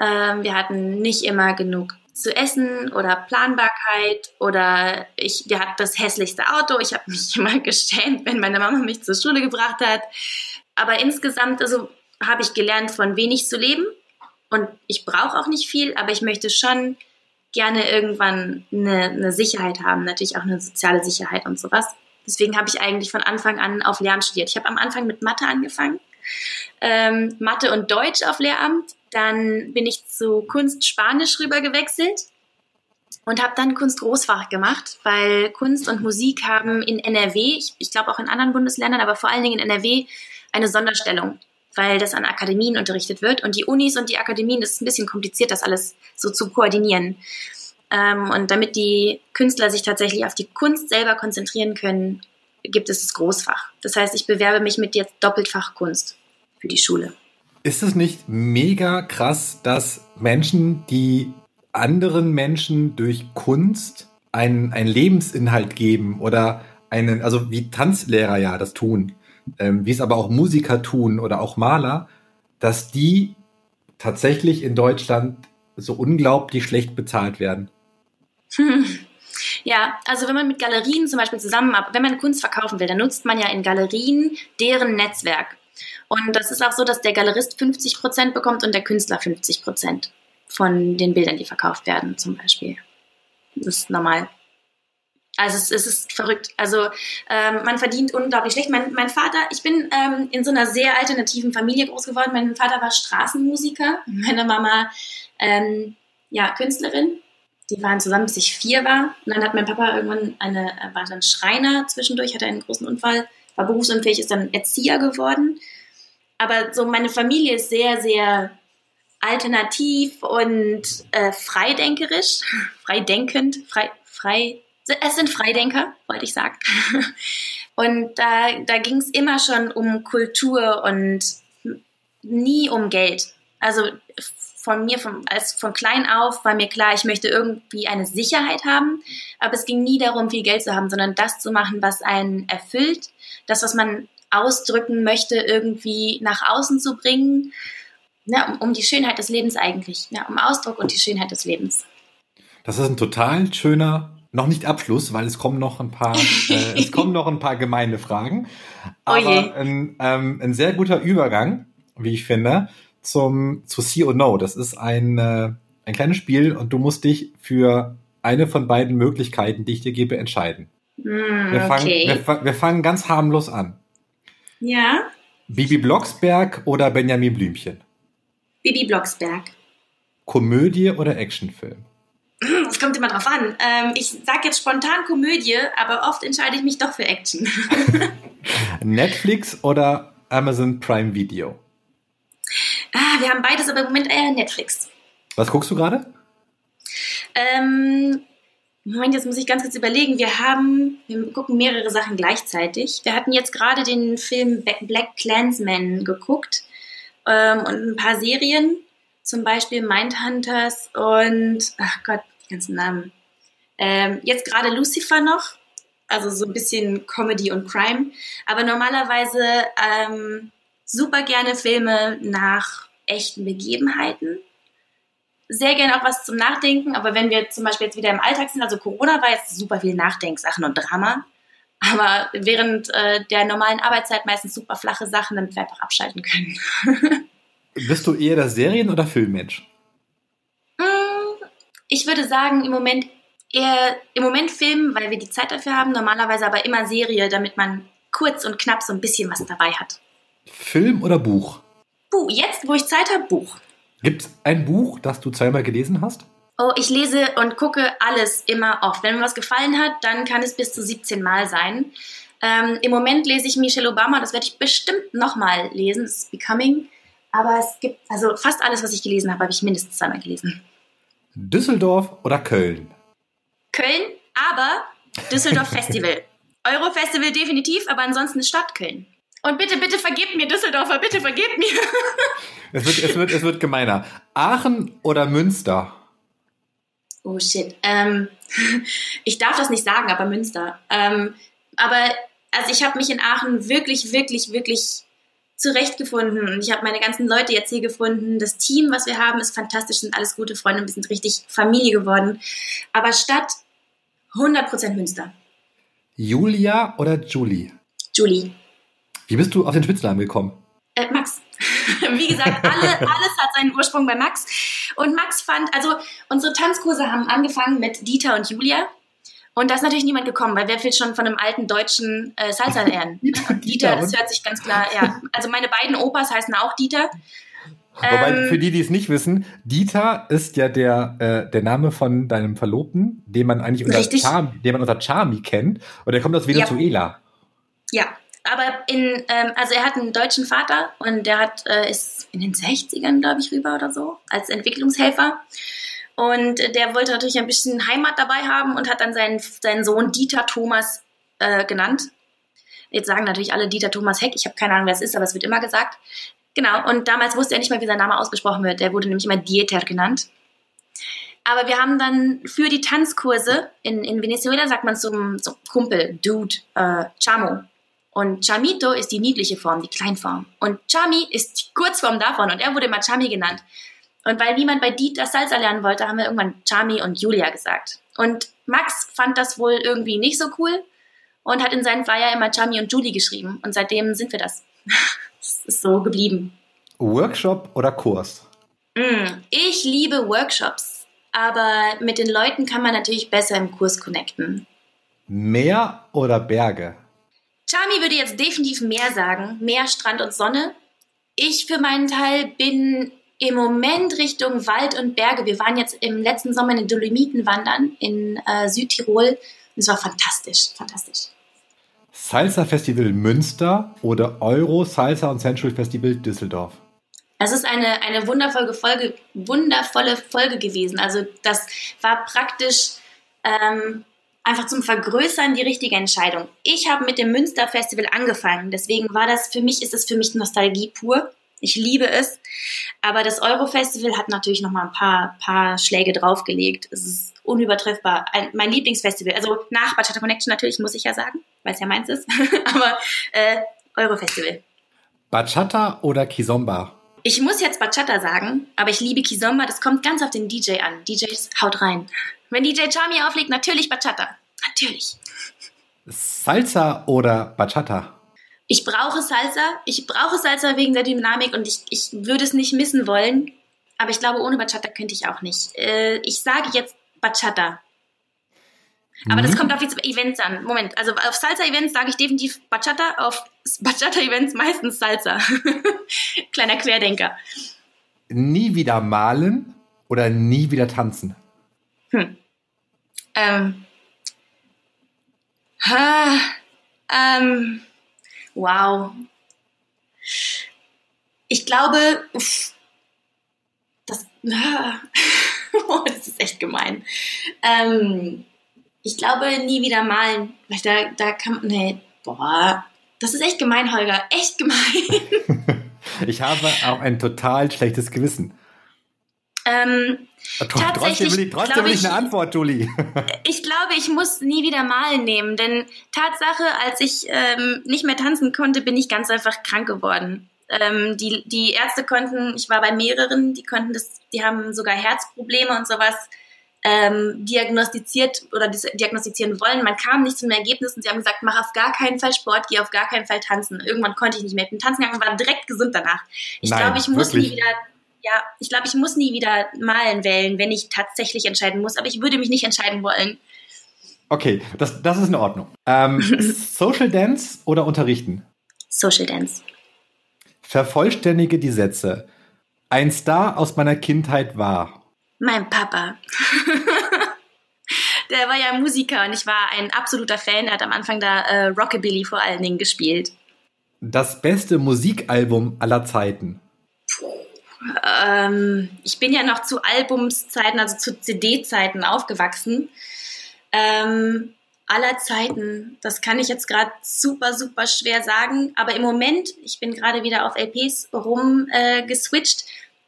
Ähm, wir hatten nicht immer genug zu essen oder Planbarkeit oder ich, wir hatten das hässlichste Auto. Ich habe mich immer geschämt, wenn meine Mama mich zur Schule gebracht hat. Aber insgesamt, also habe ich gelernt, von wenig zu leben und ich brauche auch nicht viel, aber ich möchte schon gerne irgendwann eine, eine, Sicherheit haben, natürlich auch eine soziale Sicherheit und sowas. Deswegen habe ich eigentlich von Anfang an auf Lehramt studiert. Ich habe am Anfang mit Mathe angefangen, ähm, Mathe und Deutsch auf Lehramt. Dann bin ich zu Kunst Spanisch rüber gewechselt und habe dann Kunst Großfach gemacht, weil Kunst und Musik haben in NRW, ich, ich glaube auch in anderen Bundesländern, aber vor allen Dingen in NRW eine Sonderstellung weil das an Akademien unterrichtet wird. Und die Unis und die Akademien, das ist ein bisschen kompliziert, das alles so zu koordinieren. Ähm, und damit die Künstler sich tatsächlich auf die Kunst selber konzentrieren können, gibt es das Großfach. Das heißt, ich bewerbe mich mit jetzt Doppeltfach Kunst für die Schule. Ist es nicht mega krass, dass Menschen, die anderen Menschen durch Kunst einen, einen Lebensinhalt geben oder einen, also wie Tanzlehrer ja das tun, ähm, wie es aber auch Musiker tun oder auch Maler, dass die tatsächlich in Deutschland so unglaublich schlecht bezahlt werden. Ja, also wenn man mit Galerien zum Beispiel zusammenarbeitet, wenn man Kunst verkaufen will, dann nutzt man ja in Galerien deren Netzwerk. Und das ist auch so, dass der Galerist 50 Prozent bekommt und der Künstler 50 Prozent von den Bildern, die verkauft werden, zum Beispiel. Das ist normal. Also es, es ist verrückt. Also ähm, man verdient unglaublich schlecht. Mein, mein Vater, ich bin ähm, in so einer sehr alternativen Familie groß geworden. Mein Vater war Straßenmusiker, meine Mama ähm, ja Künstlerin. Die waren zusammen, bis ich vier war. Und dann hat mein Papa irgendwann eine, war dann Schreiner zwischendurch, hatte einen großen Unfall, war berufsunfähig, ist dann Erzieher geworden. Aber so meine Familie ist sehr, sehr alternativ und äh, freidenkerisch, freidenkend, frei, frei, es sind Freidenker, wollte ich sagen. Und da, da ging es immer schon um Kultur und nie um Geld. Also von mir, von, als von klein auf war mir klar, ich möchte irgendwie eine Sicherheit haben, aber es ging nie darum, viel Geld zu haben, sondern das zu machen, was einen erfüllt, das, was man ausdrücken möchte, irgendwie nach außen zu bringen, ne, um, um die Schönheit des Lebens eigentlich, ne, um Ausdruck und die Schönheit des Lebens. Das ist ein total schöner, noch nicht Abschluss, weil es kommen noch ein paar, äh, es kommen noch ein paar gemeine Fragen, oh aber oh ein, ähm, ein sehr guter Übergang, wie ich finde, zum, zu See or No. Das ist ein, äh, ein kleines Spiel und du musst dich für eine von beiden Möglichkeiten, die ich dir gebe, entscheiden. Mm, wir, fangen, okay. wir, wir, fangen ganz harmlos an. Ja. Bibi Blocksberg oder Benjamin Blümchen? Bibi Blocksberg. Komödie oder Actionfilm? Das kommt immer drauf an. Ähm, ich sage jetzt spontan Komödie, aber oft entscheide ich mich doch für Action. Netflix oder Amazon Prime Video? Ah, wir haben beides, aber im Moment eher Netflix. Was guckst du gerade? Ähm, Moment, jetzt muss ich ganz kurz überlegen. Wir haben, wir gucken mehrere Sachen gleichzeitig. Wir hatten jetzt gerade den Film Black Clansman geguckt ähm, und ein paar Serien, zum Beispiel Mindhunters und, ach Gott, die ganzen Namen. Ähm, jetzt gerade Lucifer noch, also so ein bisschen Comedy und Crime. Aber normalerweise ähm, super gerne Filme nach echten Begebenheiten. Sehr gerne auch was zum Nachdenken, aber wenn wir zum Beispiel jetzt wieder im Alltag sind, also Corona war jetzt super viel Nachdenksachen und Drama, aber während äh, der normalen Arbeitszeit meistens super flache Sachen, damit wir einfach abschalten können. Bist du eher der Serien- oder Filmmensch? Mm, ich würde sagen, im Moment eher im Moment Film, weil wir die Zeit dafür haben, normalerweise aber immer Serie, damit man kurz und knapp so ein bisschen was dabei hat. Film oder Buch? Buch. Jetzt, wo ich Zeit habe, Buch. Gibt es ein Buch, das du zweimal gelesen hast? Oh, ich lese und gucke alles immer oft. Wenn mir was gefallen hat, dann kann es bis zu 17 Mal sein. Ähm, Im Moment lese ich Michelle Obama, das werde ich bestimmt nochmal lesen, das ist Becoming. Aber es gibt, also fast alles, was ich gelesen habe, habe ich mindestens zweimal gelesen. Düsseldorf oder Köln? Köln, aber Düsseldorf Festival. Eurofestival definitiv, aber ansonsten Stadt Köln. Und bitte, bitte vergebt mir, Düsseldorfer, bitte vergebt mir. es, wird, es, wird, es wird gemeiner. Aachen oder Münster? Oh shit. Ähm, ich darf das nicht sagen, aber Münster. Ähm, aber also ich habe mich in Aachen wirklich, wirklich, wirklich zurechtgefunden. Und ich habe meine ganzen Leute jetzt hier gefunden. Das Team, was wir haben, ist fantastisch, sind alles gute Freunde. Wir sind richtig Familie geworden. Aber Stadt 100% Münster. Julia oder Julie? Julie. Wie bist du auf den Spitznamen gekommen? Äh, Max. Wie gesagt, alle, alles hat seinen Ursprung bei Max. Und Max fand, also unsere Tanzkurse haben angefangen mit Dieter und Julia. Und da ist natürlich niemand gekommen, weil wer will schon von einem alten deutschen äh, Salsa lernen? Dieter, Dieter, das hört sich ganz klar, ja. Also meine beiden Opas heißen auch Dieter. Wobei, ähm, für die, die es nicht wissen, Dieter ist ja der, äh, der Name von deinem Verlobten, den man eigentlich unter, Charmi, den man unter Charmi kennt. Und der kommt aus Venezuela. Ja, ja aber in, ähm, also er hat einen deutschen Vater und der hat, äh, ist in den 60ern, glaube ich, rüber oder so, als Entwicklungshelfer. Und der wollte natürlich ein bisschen Heimat dabei haben und hat dann seinen, seinen Sohn Dieter Thomas äh, genannt. Jetzt sagen natürlich alle Dieter Thomas Heck. Ich habe keine Ahnung, wer es ist, aber es wird immer gesagt. Genau, und damals wusste er nicht mal, wie sein Name ausgesprochen wird. Der wurde nämlich immer Dieter genannt. Aber wir haben dann für die Tanzkurse in, in Venezuela, sagt man zum, zum Kumpel, Dude, äh, Chamo. Und Chamito ist die niedliche Form, die Kleinform. Und Chami ist die Kurzform davon und er wurde immer Chami genannt. Und weil niemand bei Dieter Salsa lernen wollte, haben wir irgendwann Chami und Julia gesagt. Und Max fand das wohl irgendwie nicht so cool und hat in seinen Flyer immer Chami und Julie geschrieben. Und seitdem sind wir das. das ist so geblieben. Workshop oder Kurs? Mm, ich liebe Workshops, aber mit den Leuten kann man natürlich besser im Kurs connecten. Meer oder Berge? Chami würde jetzt definitiv mehr sagen, mehr Strand und Sonne. Ich für meinen Teil bin im Moment Richtung Wald und Berge. Wir waren jetzt im letzten Sommer in den Dolomiten wandern in äh, Südtirol. Es war fantastisch, fantastisch. Salsa Festival Münster oder Euro Salsa und Central Festival Düsseldorf? Es ist eine, eine wundervolle Folge, wundervolle Folge gewesen. Also das war praktisch ähm, einfach zum Vergrößern die richtige Entscheidung. Ich habe mit dem Münster Festival angefangen, deswegen war das für mich, ist es für mich Nostalgie pur. Ich liebe es. Aber das Euro-Festival hat natürlich noch mal ein paar, paar Schläge draufgelegt. Es ist unübertreffbar. Ein, mein Lieblingsfestival. Also nach Bachata Connection natürlich, muss ich ja sagen, weil es ja meins ist. Aber äh, Euro-Festival. Bachata oder Kizomba? Ich muss jetzt Bachata sagen, aber ich liebe Kizomba. Das kommt ganz auf den DJ an. DJs, haut rein. Wenn DJ Charmy auflegt, natürlich Bachata. Natürlich. Salsa oder Bachata? Ich brauche Salsa. Ich brauche Salsa wegen der Dynamik und ich, ich würde es nicht missen wollen. Aber ich glaube, ohne Bachata könnte ich auch nicht. Äh, ich sage jetzt Bachata. Aber mhm. das kommt auf die Events an. Moment, also auf Salsa-Events sage ich definitiv Bachata, auf Bachata-Events meistens Salsa. Kleiner Querdenker. Nie wieder malen oder nie wieder tanzen? Hm. Ähm. Ha, ähm. Wow. Ich glaube, uff, das, oh, das ist echt gemein. Ähm, ich glaube, nie wieder malen. Da, da kann man, nee, boah, das ist echt gemein, Holger. Echt gemein. ich habe auch ein total schlechtes Gewissen. Ähm, trotzdem will ich, trotzdem will ich eine Antwort, Julie. ich glaube, ich muss nie wieder malen nehmen, denn Tatsache, als ich ähm, nicht mehr tanzen konnte, bin ich ganz einfach krank geworden. Ähm, die, die Ärzte konnten, ich war bei mehreren, die konnten das, die haben sogar Herzprobleme und sowas ähm, diagnostiziert oder diagnostizieren wollen. Man kam nicht zum Ergebnis und sie haben gesagt, mach auf gar keinen Fall Sport, geh auf gar keinen Fall tanzen. Irgendwann konnte ich nicht mehr. Ich bin tanzen gegangen und war direkt gesund danach. Ich glaube, ich muss wirklich? nie wieder ja, ich glaube, ich muss nie wieder malen wählen, wenn ich tatsächlich entscheiden muss, aber ich würde mich nicht entscheiden wollen. Okay, das, das ist in Ordnung. Ähm, Social Dance oder unterrichten? Social Dance. Vervollständige die Sätze. Ein Star aus meiner Kindheit war. Mein Papa. Der war ja Musiker und ich war ein absoluter Fan. Er hat am Anfang da äh, Rockabilly vor allen Dingen gespielt. Das beste Musikalbum aller Zeiten. Ähm, ich bin ja noch zu Albumszeiten, also zu CD-Zeiten aufgewachsen. Ähm, aller Zeiten, das kann ich jetzt gerade super, super schwer sagen. Aber im Moment, ich bin gerade wieder auf LPs rumgeswitcht,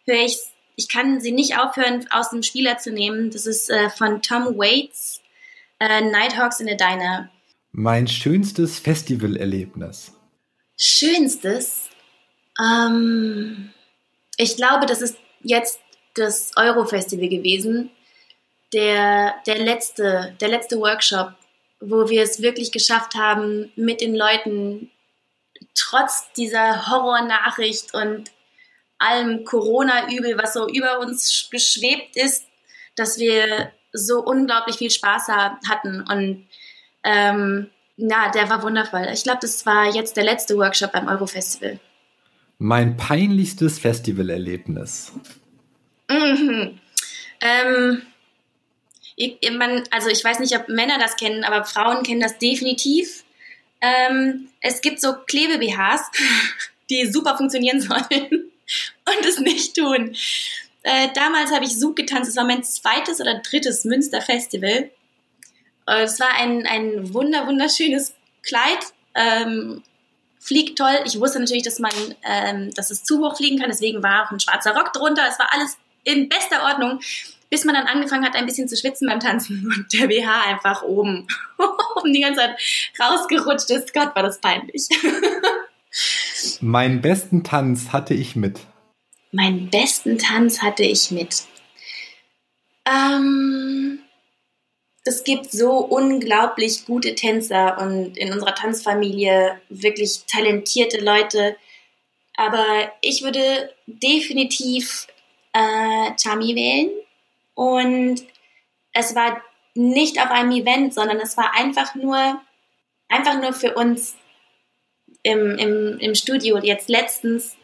äh, höre ich, ich kann sie nicht aufhören, aus dem Spieler zu nehmen. Das ist äh, von Tom Waits, äh, Nighthawks in a Diner. Mein schönstes Festivalerlebnis. Schönstes? Ähm, ich glaube, das ist jetzt das Euro-Festival gewesen. Der, der, letzte, der letzte Workshop, wo wir es wirklich geschafft haben, mit den Leuten trotz dieser Horrornachricht und allem Corona-Übel, was so über uns geschwebt ist, dass wir so unglaublich viel Spaß hatten. Und ähm, na, der war wundervoll. Ich glaube, das war jetzt der letzte Workshop beim Euro-Festival. Mein peinlichstes Festivalerlebnis. Mhm. Ähm, ich, man, also ich weiß nicht, ob Männer das kennen, aber Frauen kennen das definitiv. Ähm, es gibt so Klebe-BHs, die super funktionieren sollen und es nicht tun. Äh, damals habe ich Zug getanzt. Es war mein zweites oder drittes Münster Festival. Äh, es war ein, ein wunder, wunderschönes Kleid. Ähm, fliegt toll. Ich wusste natürlich, dass man, ähm, dass es zu hoch fliegen kann, deswegen war auch ein schwarzer Rock drunter. Es war alles in bester Ordnung, bis man dann angefangen hat, ein bisschen zu schwitzen beim Tanzen und der BH einfach oben, oben die ganze Zeit rausgerutscht ist. Gott, war das peinlich. Meinen besten Tanz hatte ich mit. Meinen besten Tanz hatte ich mit. Ähm, es gibt so unglaublich gute Tänzer und in unserer Tanzfamilie wirklich talentierte Leute. Aber ich würde definitiv äh, Chami wählen. Und es war nicht auf einem Event, sondern es war einfach nur, einfach nur für uns im, im, im Studio. Jetzt letztens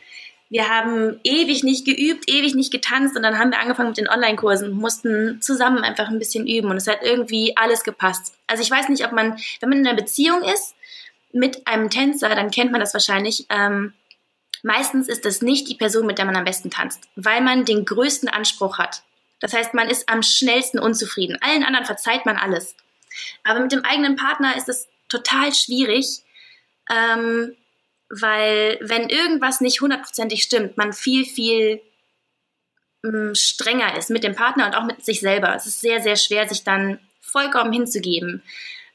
wir haben ewig nicht geübt, ewig nicht getanzt und dann haben wir angefangen mit den Online-Kursen und mussten zusammen einfach ein bisschen üben und es hat irgendwie alles gepasst. Also ich weiß nicht, ob man, wenn man in einer Beziehung ist mit einem Tänzer, dann kennt man das wahrscheinlich. Ähm, meistens ist das nicht die Person, mit der man am besten tanzt, weil man den größten Anspruch hat. Das heißt, man ist am schnellsten unzufrieden. Allen anderen verzeiht man alles. Aber mit dem eigenen Partner ist es total schwierig, ähm, weil wenn irgendwas nicht hundertprozentig stimmt, man viel, viel mh, mm, strenger ist mit dem Partner und auch mit sich selber. Es ist sehr, sehr schwer, sich dann vollkommen hinzugeben.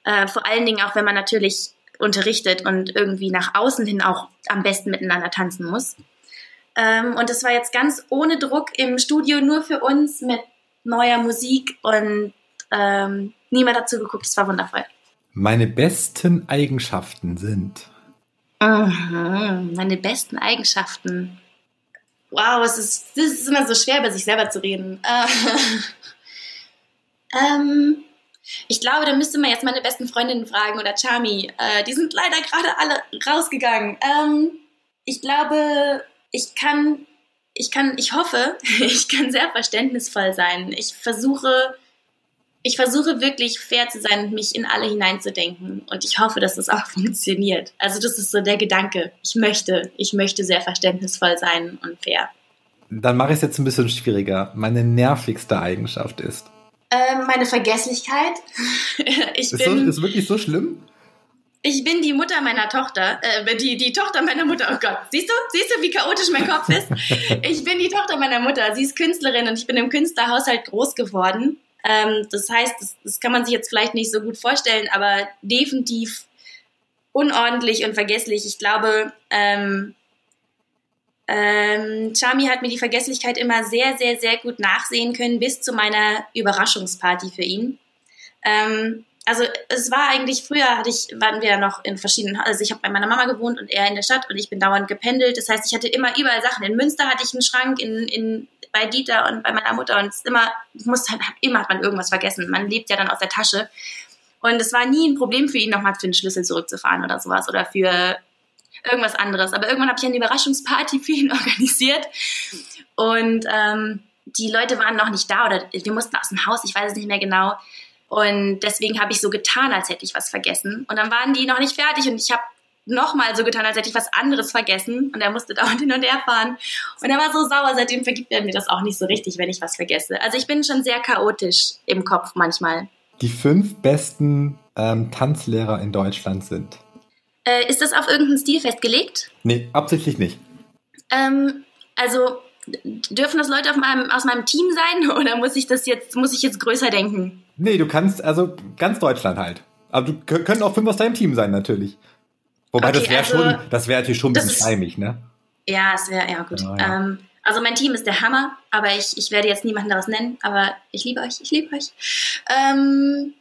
Äh, vor allen Dingen auch, wenn man natürlich unterrichtet und irgendwie nach außen hin auch am besten miteinander tanzen muss. Ähm, und es war jetzt ganz ohne Druck im Studio, nur für uns mit neuer Musik und ähm, niemand dazu geguckt. Es war wundervoll. Meine besten Eigenschaften sind. Mhm, meine besten Eigenschaften. Wow, es ist, es ist immer so schwer, über sich selber zu reden. Äh, ähm, ich glaube, da müsste man jetzt meine besten Freundinnen fragen oder Chami. Äh, die sind leider gerade alle rausgegangen. Ähm, ich glaube, ich kann, ich kann, ich hoffe, ich kann sehr verständnisvoll sein. Ich versuche, ich versuche wirklich fair zu sein und mich in alle hineinzudenken. Und ich hoffe, dass das auch funktioniert. Also das ist so der Gedanke. Ich möchte, ich möchte sehr verständnisvoll sein und fair. Dann mache ich es jetzt ein bisschen schwieriger. Meine nervigste Eigenschaft ist. Ähm, meine Vergesslichkeit. ich ist, bin, so, ist wirklich so schlimm? Ich bin die Mutter meiner Tochter, äh, die, die Tochter meiner Mutter. Oh Gott, siehst du, siehst du, wie chaotisch mein Kopf ist? Ich bin die Tochter meiner Mutter. Sie ist Künstlerin und ich bin im Künstlerhaushalt groß geworden. Ähm, das heißt, das, das kann man sich jetzt vielleicht nicht so gut vorstellen, aber definitiv unordentlich und vergesslich. Ich glaube, ähm, ähm, Chami hat mir die Vergesslichkeit immer sehr, sehr, sehr gut nachsehen können, bis zu meiner Überraschungsparty für ihn. Ähm, also es war eigentlich früher hatte ich waren wir noch in verschiedenen also ich habe bei meiner Mama gewohnt und er in der Stadt und ich bin dauernd gependelt das heißt ich hatte immer überall Sachen in Münster hatte ich einen Schrank in, in bei Dieter und bei meiner Mutter und es immer muss halt immer hat man irgendwas vergessen man lebt ja dann aus der Tasche und es war nie ein Problem für ihn nochmal für den Schlüssel zurückzufahren oder sowas oder für irgendwas anderes. Aber irgendwann habe ich eine Überraschungsparty für ihn organisiert und ähm, die Leute waren noch nicht da oder wir mussten aus dem Haus, ich weiß es nicht mehr genau. Und deswegen habe ich so getan, als hätte ich was vergessen. Und dann waren die noch nicht fertig und ich habe nochmal so getan, als hätte ich was anderes vergessen. Und er musste dauernd hin und her fahren. Und er war so sauer, seitdem vergibt er mir das auch nicht so richtig, wenn ich was vergesse. Also ich bin schon sehr chaotisch im Kopf manchmal. Die fünf besten ähm, Tanzlehrer in Deutschland sind. Äh, ist das auf irgendeinen Stil festgelegt? Nee, absichtlich nicht. Ähm, also dürfen das Leute meinem, aus meinem Team sein oder muss ich das jetzt, muss ich jetzt größer denken? Nee, du kannst, also ganz Deutschland halt. Aber du können auch fünf aus deinem Team sein, natürlich. Wobei okay, das wäre also, schon, das wäre natürlich schon ein bisschen schleimig, ne? Ja, es wäre, ja gut. Ja, ja. Ähm, also mein Team ist der Hammer, aber ich, ich werde jetzt niemanden daraus nennen, aber ich liebe euch, ich liebe euch. Ähm,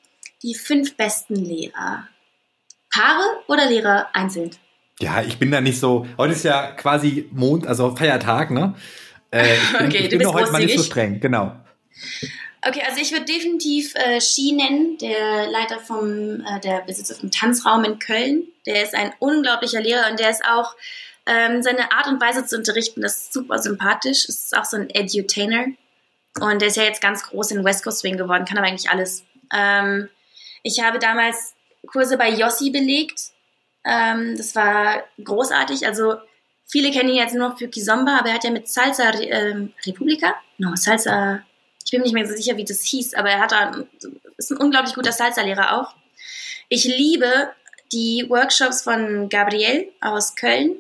die fünf besten Lehrer. Paare oder Lehrer einzeln? Ja, ich bin da nicht so. Heute ist ja quasi Mond, also Feiertag, ne? Äh, ich bin, okay, ich bin heute mal nicht so streng, genau. Okay, also ich würde definitiv äh, Ski nennen, der Leiter vom, äh, der Besitzer vom Tanzraum in Köln. Der ist ein unglaublicher Lehrer und der ist auch, ähm, seine Art und Weise zu unterrichten, das ist super sympathisch. Es ist auch so ein Edutainer. Und der ist ja jetzt ganz groß in West Coast Swing geworden, kann aber eigentlich alles. Ähm, ich habe damals Kurse bei Yossi belegt. Ähm, das war großartig. Also viele kennen ihn jetzt nur für Kizomba, aber er hat ja mit Salsa ähm, Republika, no, Salsa, ich bin mir nicht mehr so sicher, wie das hieß, aber er hat da, ist ein unglaublich guter Salsa-Lehrer auch. Ich liebe die Workshops von Gabriel aus Köln.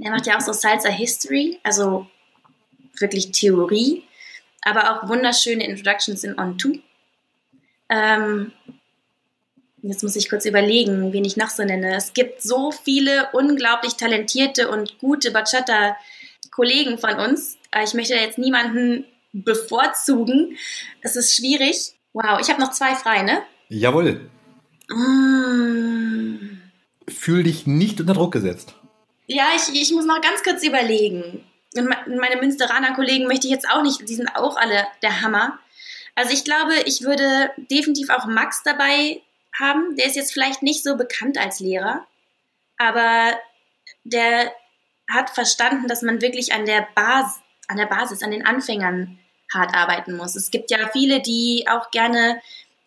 Er macht ja auch so Salsa History, also wirklich Theorie, aber auch wunderschöne Introductions in On2. Ähm, Jetzt muss ich kurz überlegen, wen ich noch so nenne. Es gibt so viele unglaublich talentierte und gute Bachata-Kollegen von uns. Ich möchte jetzt niemanden bevorzugen. Es ist schwierig. Wow, ich habe noch zwei frei, ne? Jawohl. Mm. Fühl dich nicht unter Druck gesetzt. Ja, ich, ich muss noch ganz kurz überlegen. Und meine Münsteraner Kollegen möchte ich jetzt auch nicht, die sind auch alle der Hammer. Also ich glaube, ich würde definitiv auch Max dabei haben. Der ist jetzt vielleicht nicht so bekannt als Lehrer, aber der hat verstanden, dass man wirklich an der Basis, an der Basis, an den Anfängern hart arbeiten muss. Es gibt ja viele, die auch gerne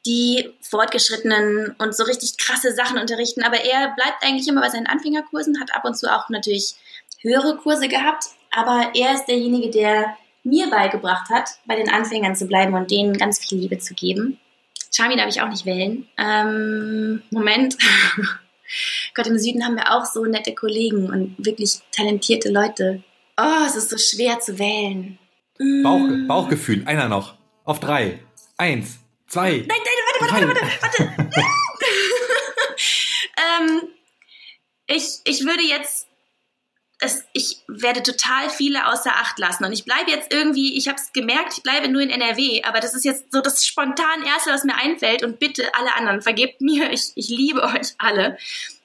die Fortgeschrittenen und so richtig krasse Sachen unterrichten, aber er bleibt eigentlich immer bei seinen Anfängerkursen, hat ab und zu auch natürlich höhere Kurse gehabt, aber er ist derjenige, der mir beigebracht hat, bei den Anfängern zu bleiben und denen ganz viel Liebe zu geben. Charmy darf ich auch nicht wählen. Ähm, Moment. Gott, im Süden haben wir auch so nette Kollegen und wirklich talentierte Leute. Oh, es ist so schwer zu wählen. Bauch, mm. Bauchgefühl, einer noch. Auf drei. Eins, zwei. Nein, nein, warte, warte, warte, warte, warte. ähm, ich, ich würde jetzt es, ich werde total viele außer Acht lassen. Und ich bleibe jetzt irgendwie, ich habe es gemerkt, ich bleibe nur in NRW, aber das ist jetzt so das spontan Erste, was mir einfällt. Und bitte alle anderen, vergebt mir, ich, ich liebe euch alle.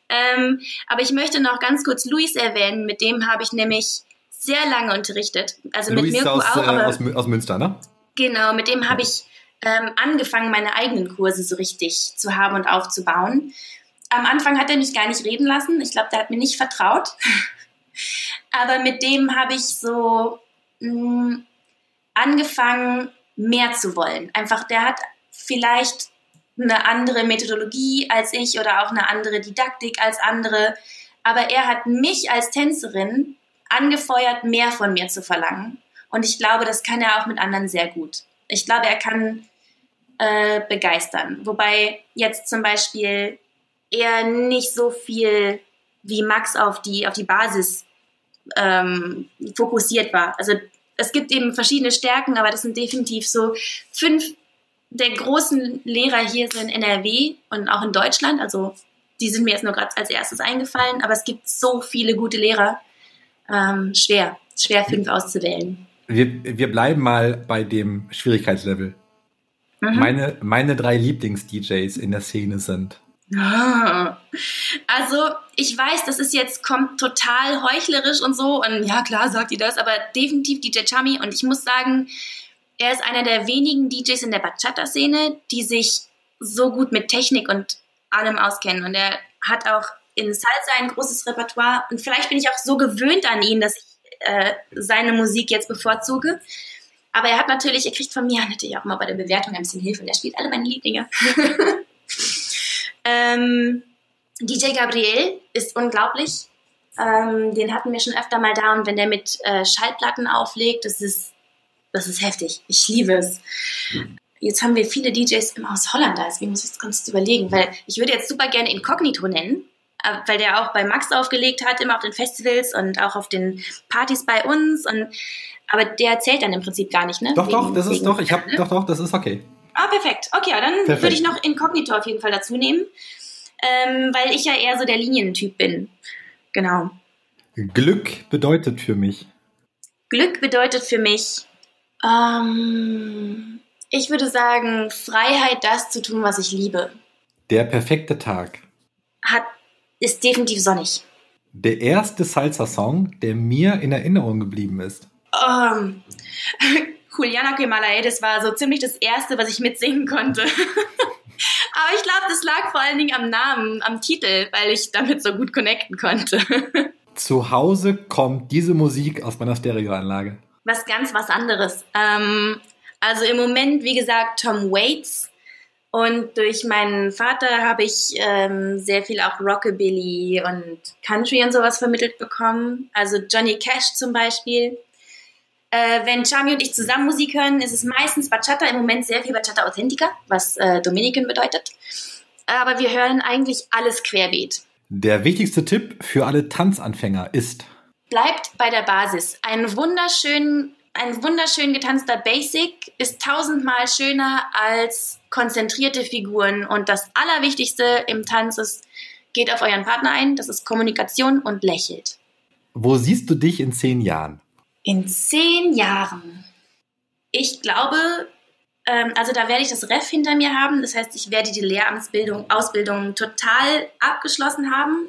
Ähm, aber ich möchte noch ganz kurz Luis erwähnen, mit dem habe ich nämlich sehr lange unterrichtet. Also Luis mit Mirko aus, auch. Äh, aber, aus, aus Münster, ne? Genau, mit dem habe ich ähm, angefangen, meine eigenen Kurse so richtig zu haben und aufzubauen. Am Anfang hat er mich gar nicht reden lassen. Ich glaube, der hat mir nicht vertraut. Aber mit dem habe ich so mh, mm, angefangen, mehr zu wollen. Einfach, der hat vielleicht eine andere Methodologie als ich oder auch eine andere Didaktik als andere. Aber er hat mich als Tänzerin angefeuert, mehr von mir zu verlangen. Und ich glaube, das kann er auch mit anderen sehr gut. Ich glaube, er kann äh, begeistern. Wobei jetzt zum Beispiel er nicht so viel wie Max auf die, auf die Basis ähm, fokussiert war. Also es gibt eben verschiedene Stärken, aber das sind definitiv so fünf der großen Lehrer hier sind in NRW und auch in Deutschland. Also die sind mir jetzt nur gerade als erstes eingefallen, aber es gibt so viele gute Lehrer. Ähm, schwer, schwer fünf auszuwählen. Wir, wir bleiben mal bei dem Schwierigkeitslevel. Mhm. Meine, meine drei Lieblings-DJs in der Szene sind also, ich weiß, das ist jetzt, kommt total heuchlerisch und so. Und ja, klar sagt die das, aber definitiv DJ Chami. Und ich muss sagen, er ist einer der wenigen DJs in der Bachata-Szene, die sich so gut mit Technik und allem auskennen. Und er hat auch in Salsa ein großes Repertoire. Und vielleicht bin ich auch so gewöhnt an ihn, dass ich äh, seine Musik jetzt bevorzuge. Aber er hat natürlich, er kriegt von mir natürlich auch mal bei der Bewertung ein bisschen Hilfe. Und er spielt alle meine Lieblinge. Ähm, DJ Gabriel ist unglaublich. Ähm, den hatten wir schon öfter mal da und wenn der mit äh, Schallplatten auflegt, das ist, das ist heftig. Ich liebe es. Jetzt haben wir viele DJs immer aus Holland da, deswegen muss ich jetzt überlegen, weil ich würde jetzt super gerne Incognito nennen, weil der auch bei Max aufgelegt hat, immer auf den Festivals und auch auf den Partys bei uns und aber der zählt dann im Prinzip gar nicht, ne? Doch, wegen, doch, das ist doch, ich habe, doch, doch, das ist okay. Ah, perfekt. Okay, ja, dann perfekt. würde ich noch Inkognito auf jeden Fall dazu nehmen, ähm, weil ich ja eher so der Linientyp bin. Genau. Glück bedeutet für mich. Glück bedeutet für mich, ähm, ich würde sagen, Freiheit, das zu tun, was ich liebe. Der perfekte Tag. Hat, ist definitiv sonnig. Der erste Salsa-Song, der mir in Erinnerung geblieben ist. Um, ähm, Juliana Kemalay, das war so ziemlich das Erste, was ich mitsingen konnte. Aber ich glaube, das lag vor allen Dingen am Namen, am Titel, weil ich damit so gut connecten konnte. Zu Hause kommt diese Musik aus meiner Stereoanlage. Was ganz was anderes. Ähm, also im Moment, wie gesagt, Tom Waits. Und durch meinen Vater habe ich ähm, sehr viel auch Rockabilly und Country und sowas vermittelt bekommen. Also Johnny Cash zum Beispiel. Äh, wenn Chami und ich zusammen Musik hören, ist es meistens Bachata, im Moment sehr viel Bachata Authentica, was äh, Dominican bedeutet. Aber wir hören eigentlich alles querbeet. Der wichtigste Tipp für alle Tanzanfänger ist: Bleibt bei der Basis. Ein wunderschön, ein wunderschön getanzter Basic ist tausendmal schöner als konzentrierte Figuren. Und das Allerwichtigste im Tanz ist, geht auf euren Partner ein, das ist Kommunikation und lächelt. Wo siehst du dich in zehn Jahren? In zehn Jahren. Ich glaube, ähm, also da werde ich das Ref hinter mir haben. Das heißt, ich werde die Lehramtsbildung, Ausbildung total abgeschlossen haben.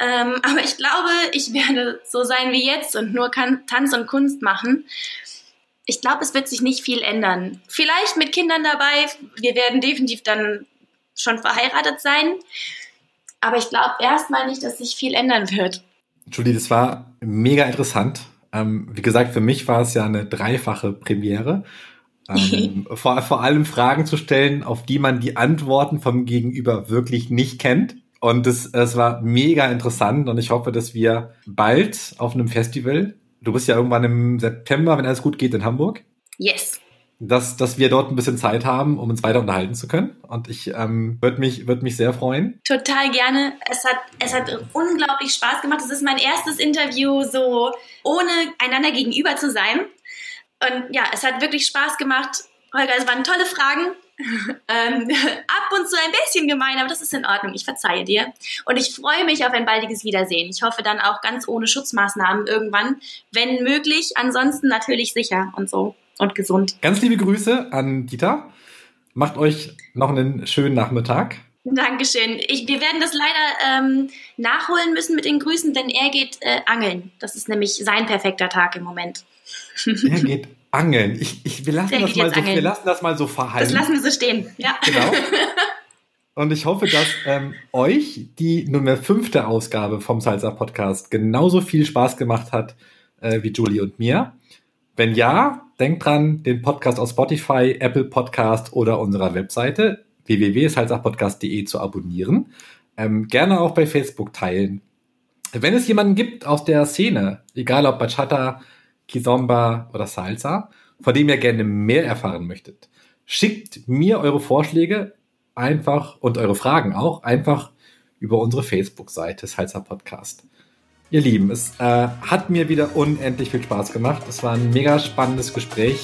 Ähm, aber ich glaube, ich werde so sein wie jetzt und nur kann Tanz und Kunst machen. Ich glaube, es wird sich nicht viel ändern. Vielleicht mit Kindern dabei. Wir werden definitiv dann schon verheiratet sein. Aber ich glaube erstmal nicht, dass sich viel ändern wird. Julie, das war mega interessant. Ähm, wie gesagt, für mich war es ja eine dreifache Premiere. Ähm, vor, vor allem Fragen zu stellen, auf die man die Antworten vom Gegenüber wirklich nicht kennt. Und es, es war mega interessant und ich hoffe, dass wir bald auf einem Festival du bist ja irgendwann im September, wenn alles gut geht, in Hamburg. Yes. Dass, dass wir dort ein bisschen Zeit haben, um uns weiter unterhalten zu können. Und ich ähm, würde mich, würd mich sehr freuen. Total gerne. Es hat, es hat unglaublich Spaß gemacht. Es ist mein erstes Interview, so ohne einander gegenüber zu sein. Und ja, es hat wirklich Spaß gemacht. Holger, es waren tolle Fragen. Ähm, ab und zu ein bisschen gemein, aber das ist in Ordnung. Ich verzeihe dir. Und ich freue mich auf ein baldiges Wiedersehen. Ich hoffe dann auch ganz ohne Schutzmaßnahmen irgendwann, wenn möglich. Ansonsten natürlich sicher und so und gesund. Ganz liebe Grüße an Dieter. Macht euch noch einen schönen Nachmittag. Dankeschön. Ich, wir werden das leider ähm, nachholen müssen mit den Grüßen, denn er geht äh, angeln. Das ist nämlich sein perfekter Tag im Moment. Er geht angeln. Ich, ich, wir, lassen das mal so, wir lassen das mal so verhalten. Das lassen wir so stehen, ja. Genau. Und ich hoffe, dass ähm, euch die Nummer fünfte Ausgabe vom Salsa Podcast genauso viel Spaß gemacht hat äh, wie Julie und mir. Wenn ja, denkt dran, den Podcast auf Spotify, Apple Podcast oder unserer Webseite www.salsapodcast.de zu abonnieren. Ähm, gerne auch bei Facebook teilen. Wenn es jemanden gibt aus der Szene, egal ob Bachata, Kizomba oder Salsa, von dem ihr gerne mehr erfahren möchtet. Schickt mir eure Vorschläge einfach und eure Fragen auch einfach über unsere Facebook-Seite Salsa Podcast. Ihr Lieben, es äh, hat mir wieder unendlich viel Spaß gemacht. Es war ein mega spannendes Gespräch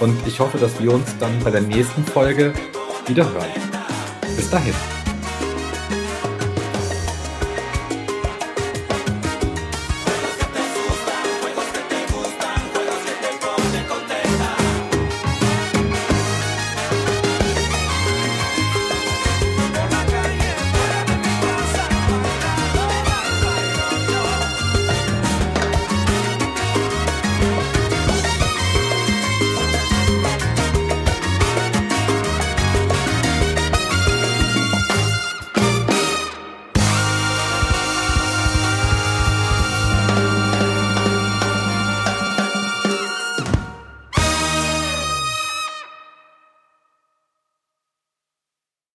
und ich hoffe, dass wir uns dann bei der nächsten Folge wieder hören. Bis dahin.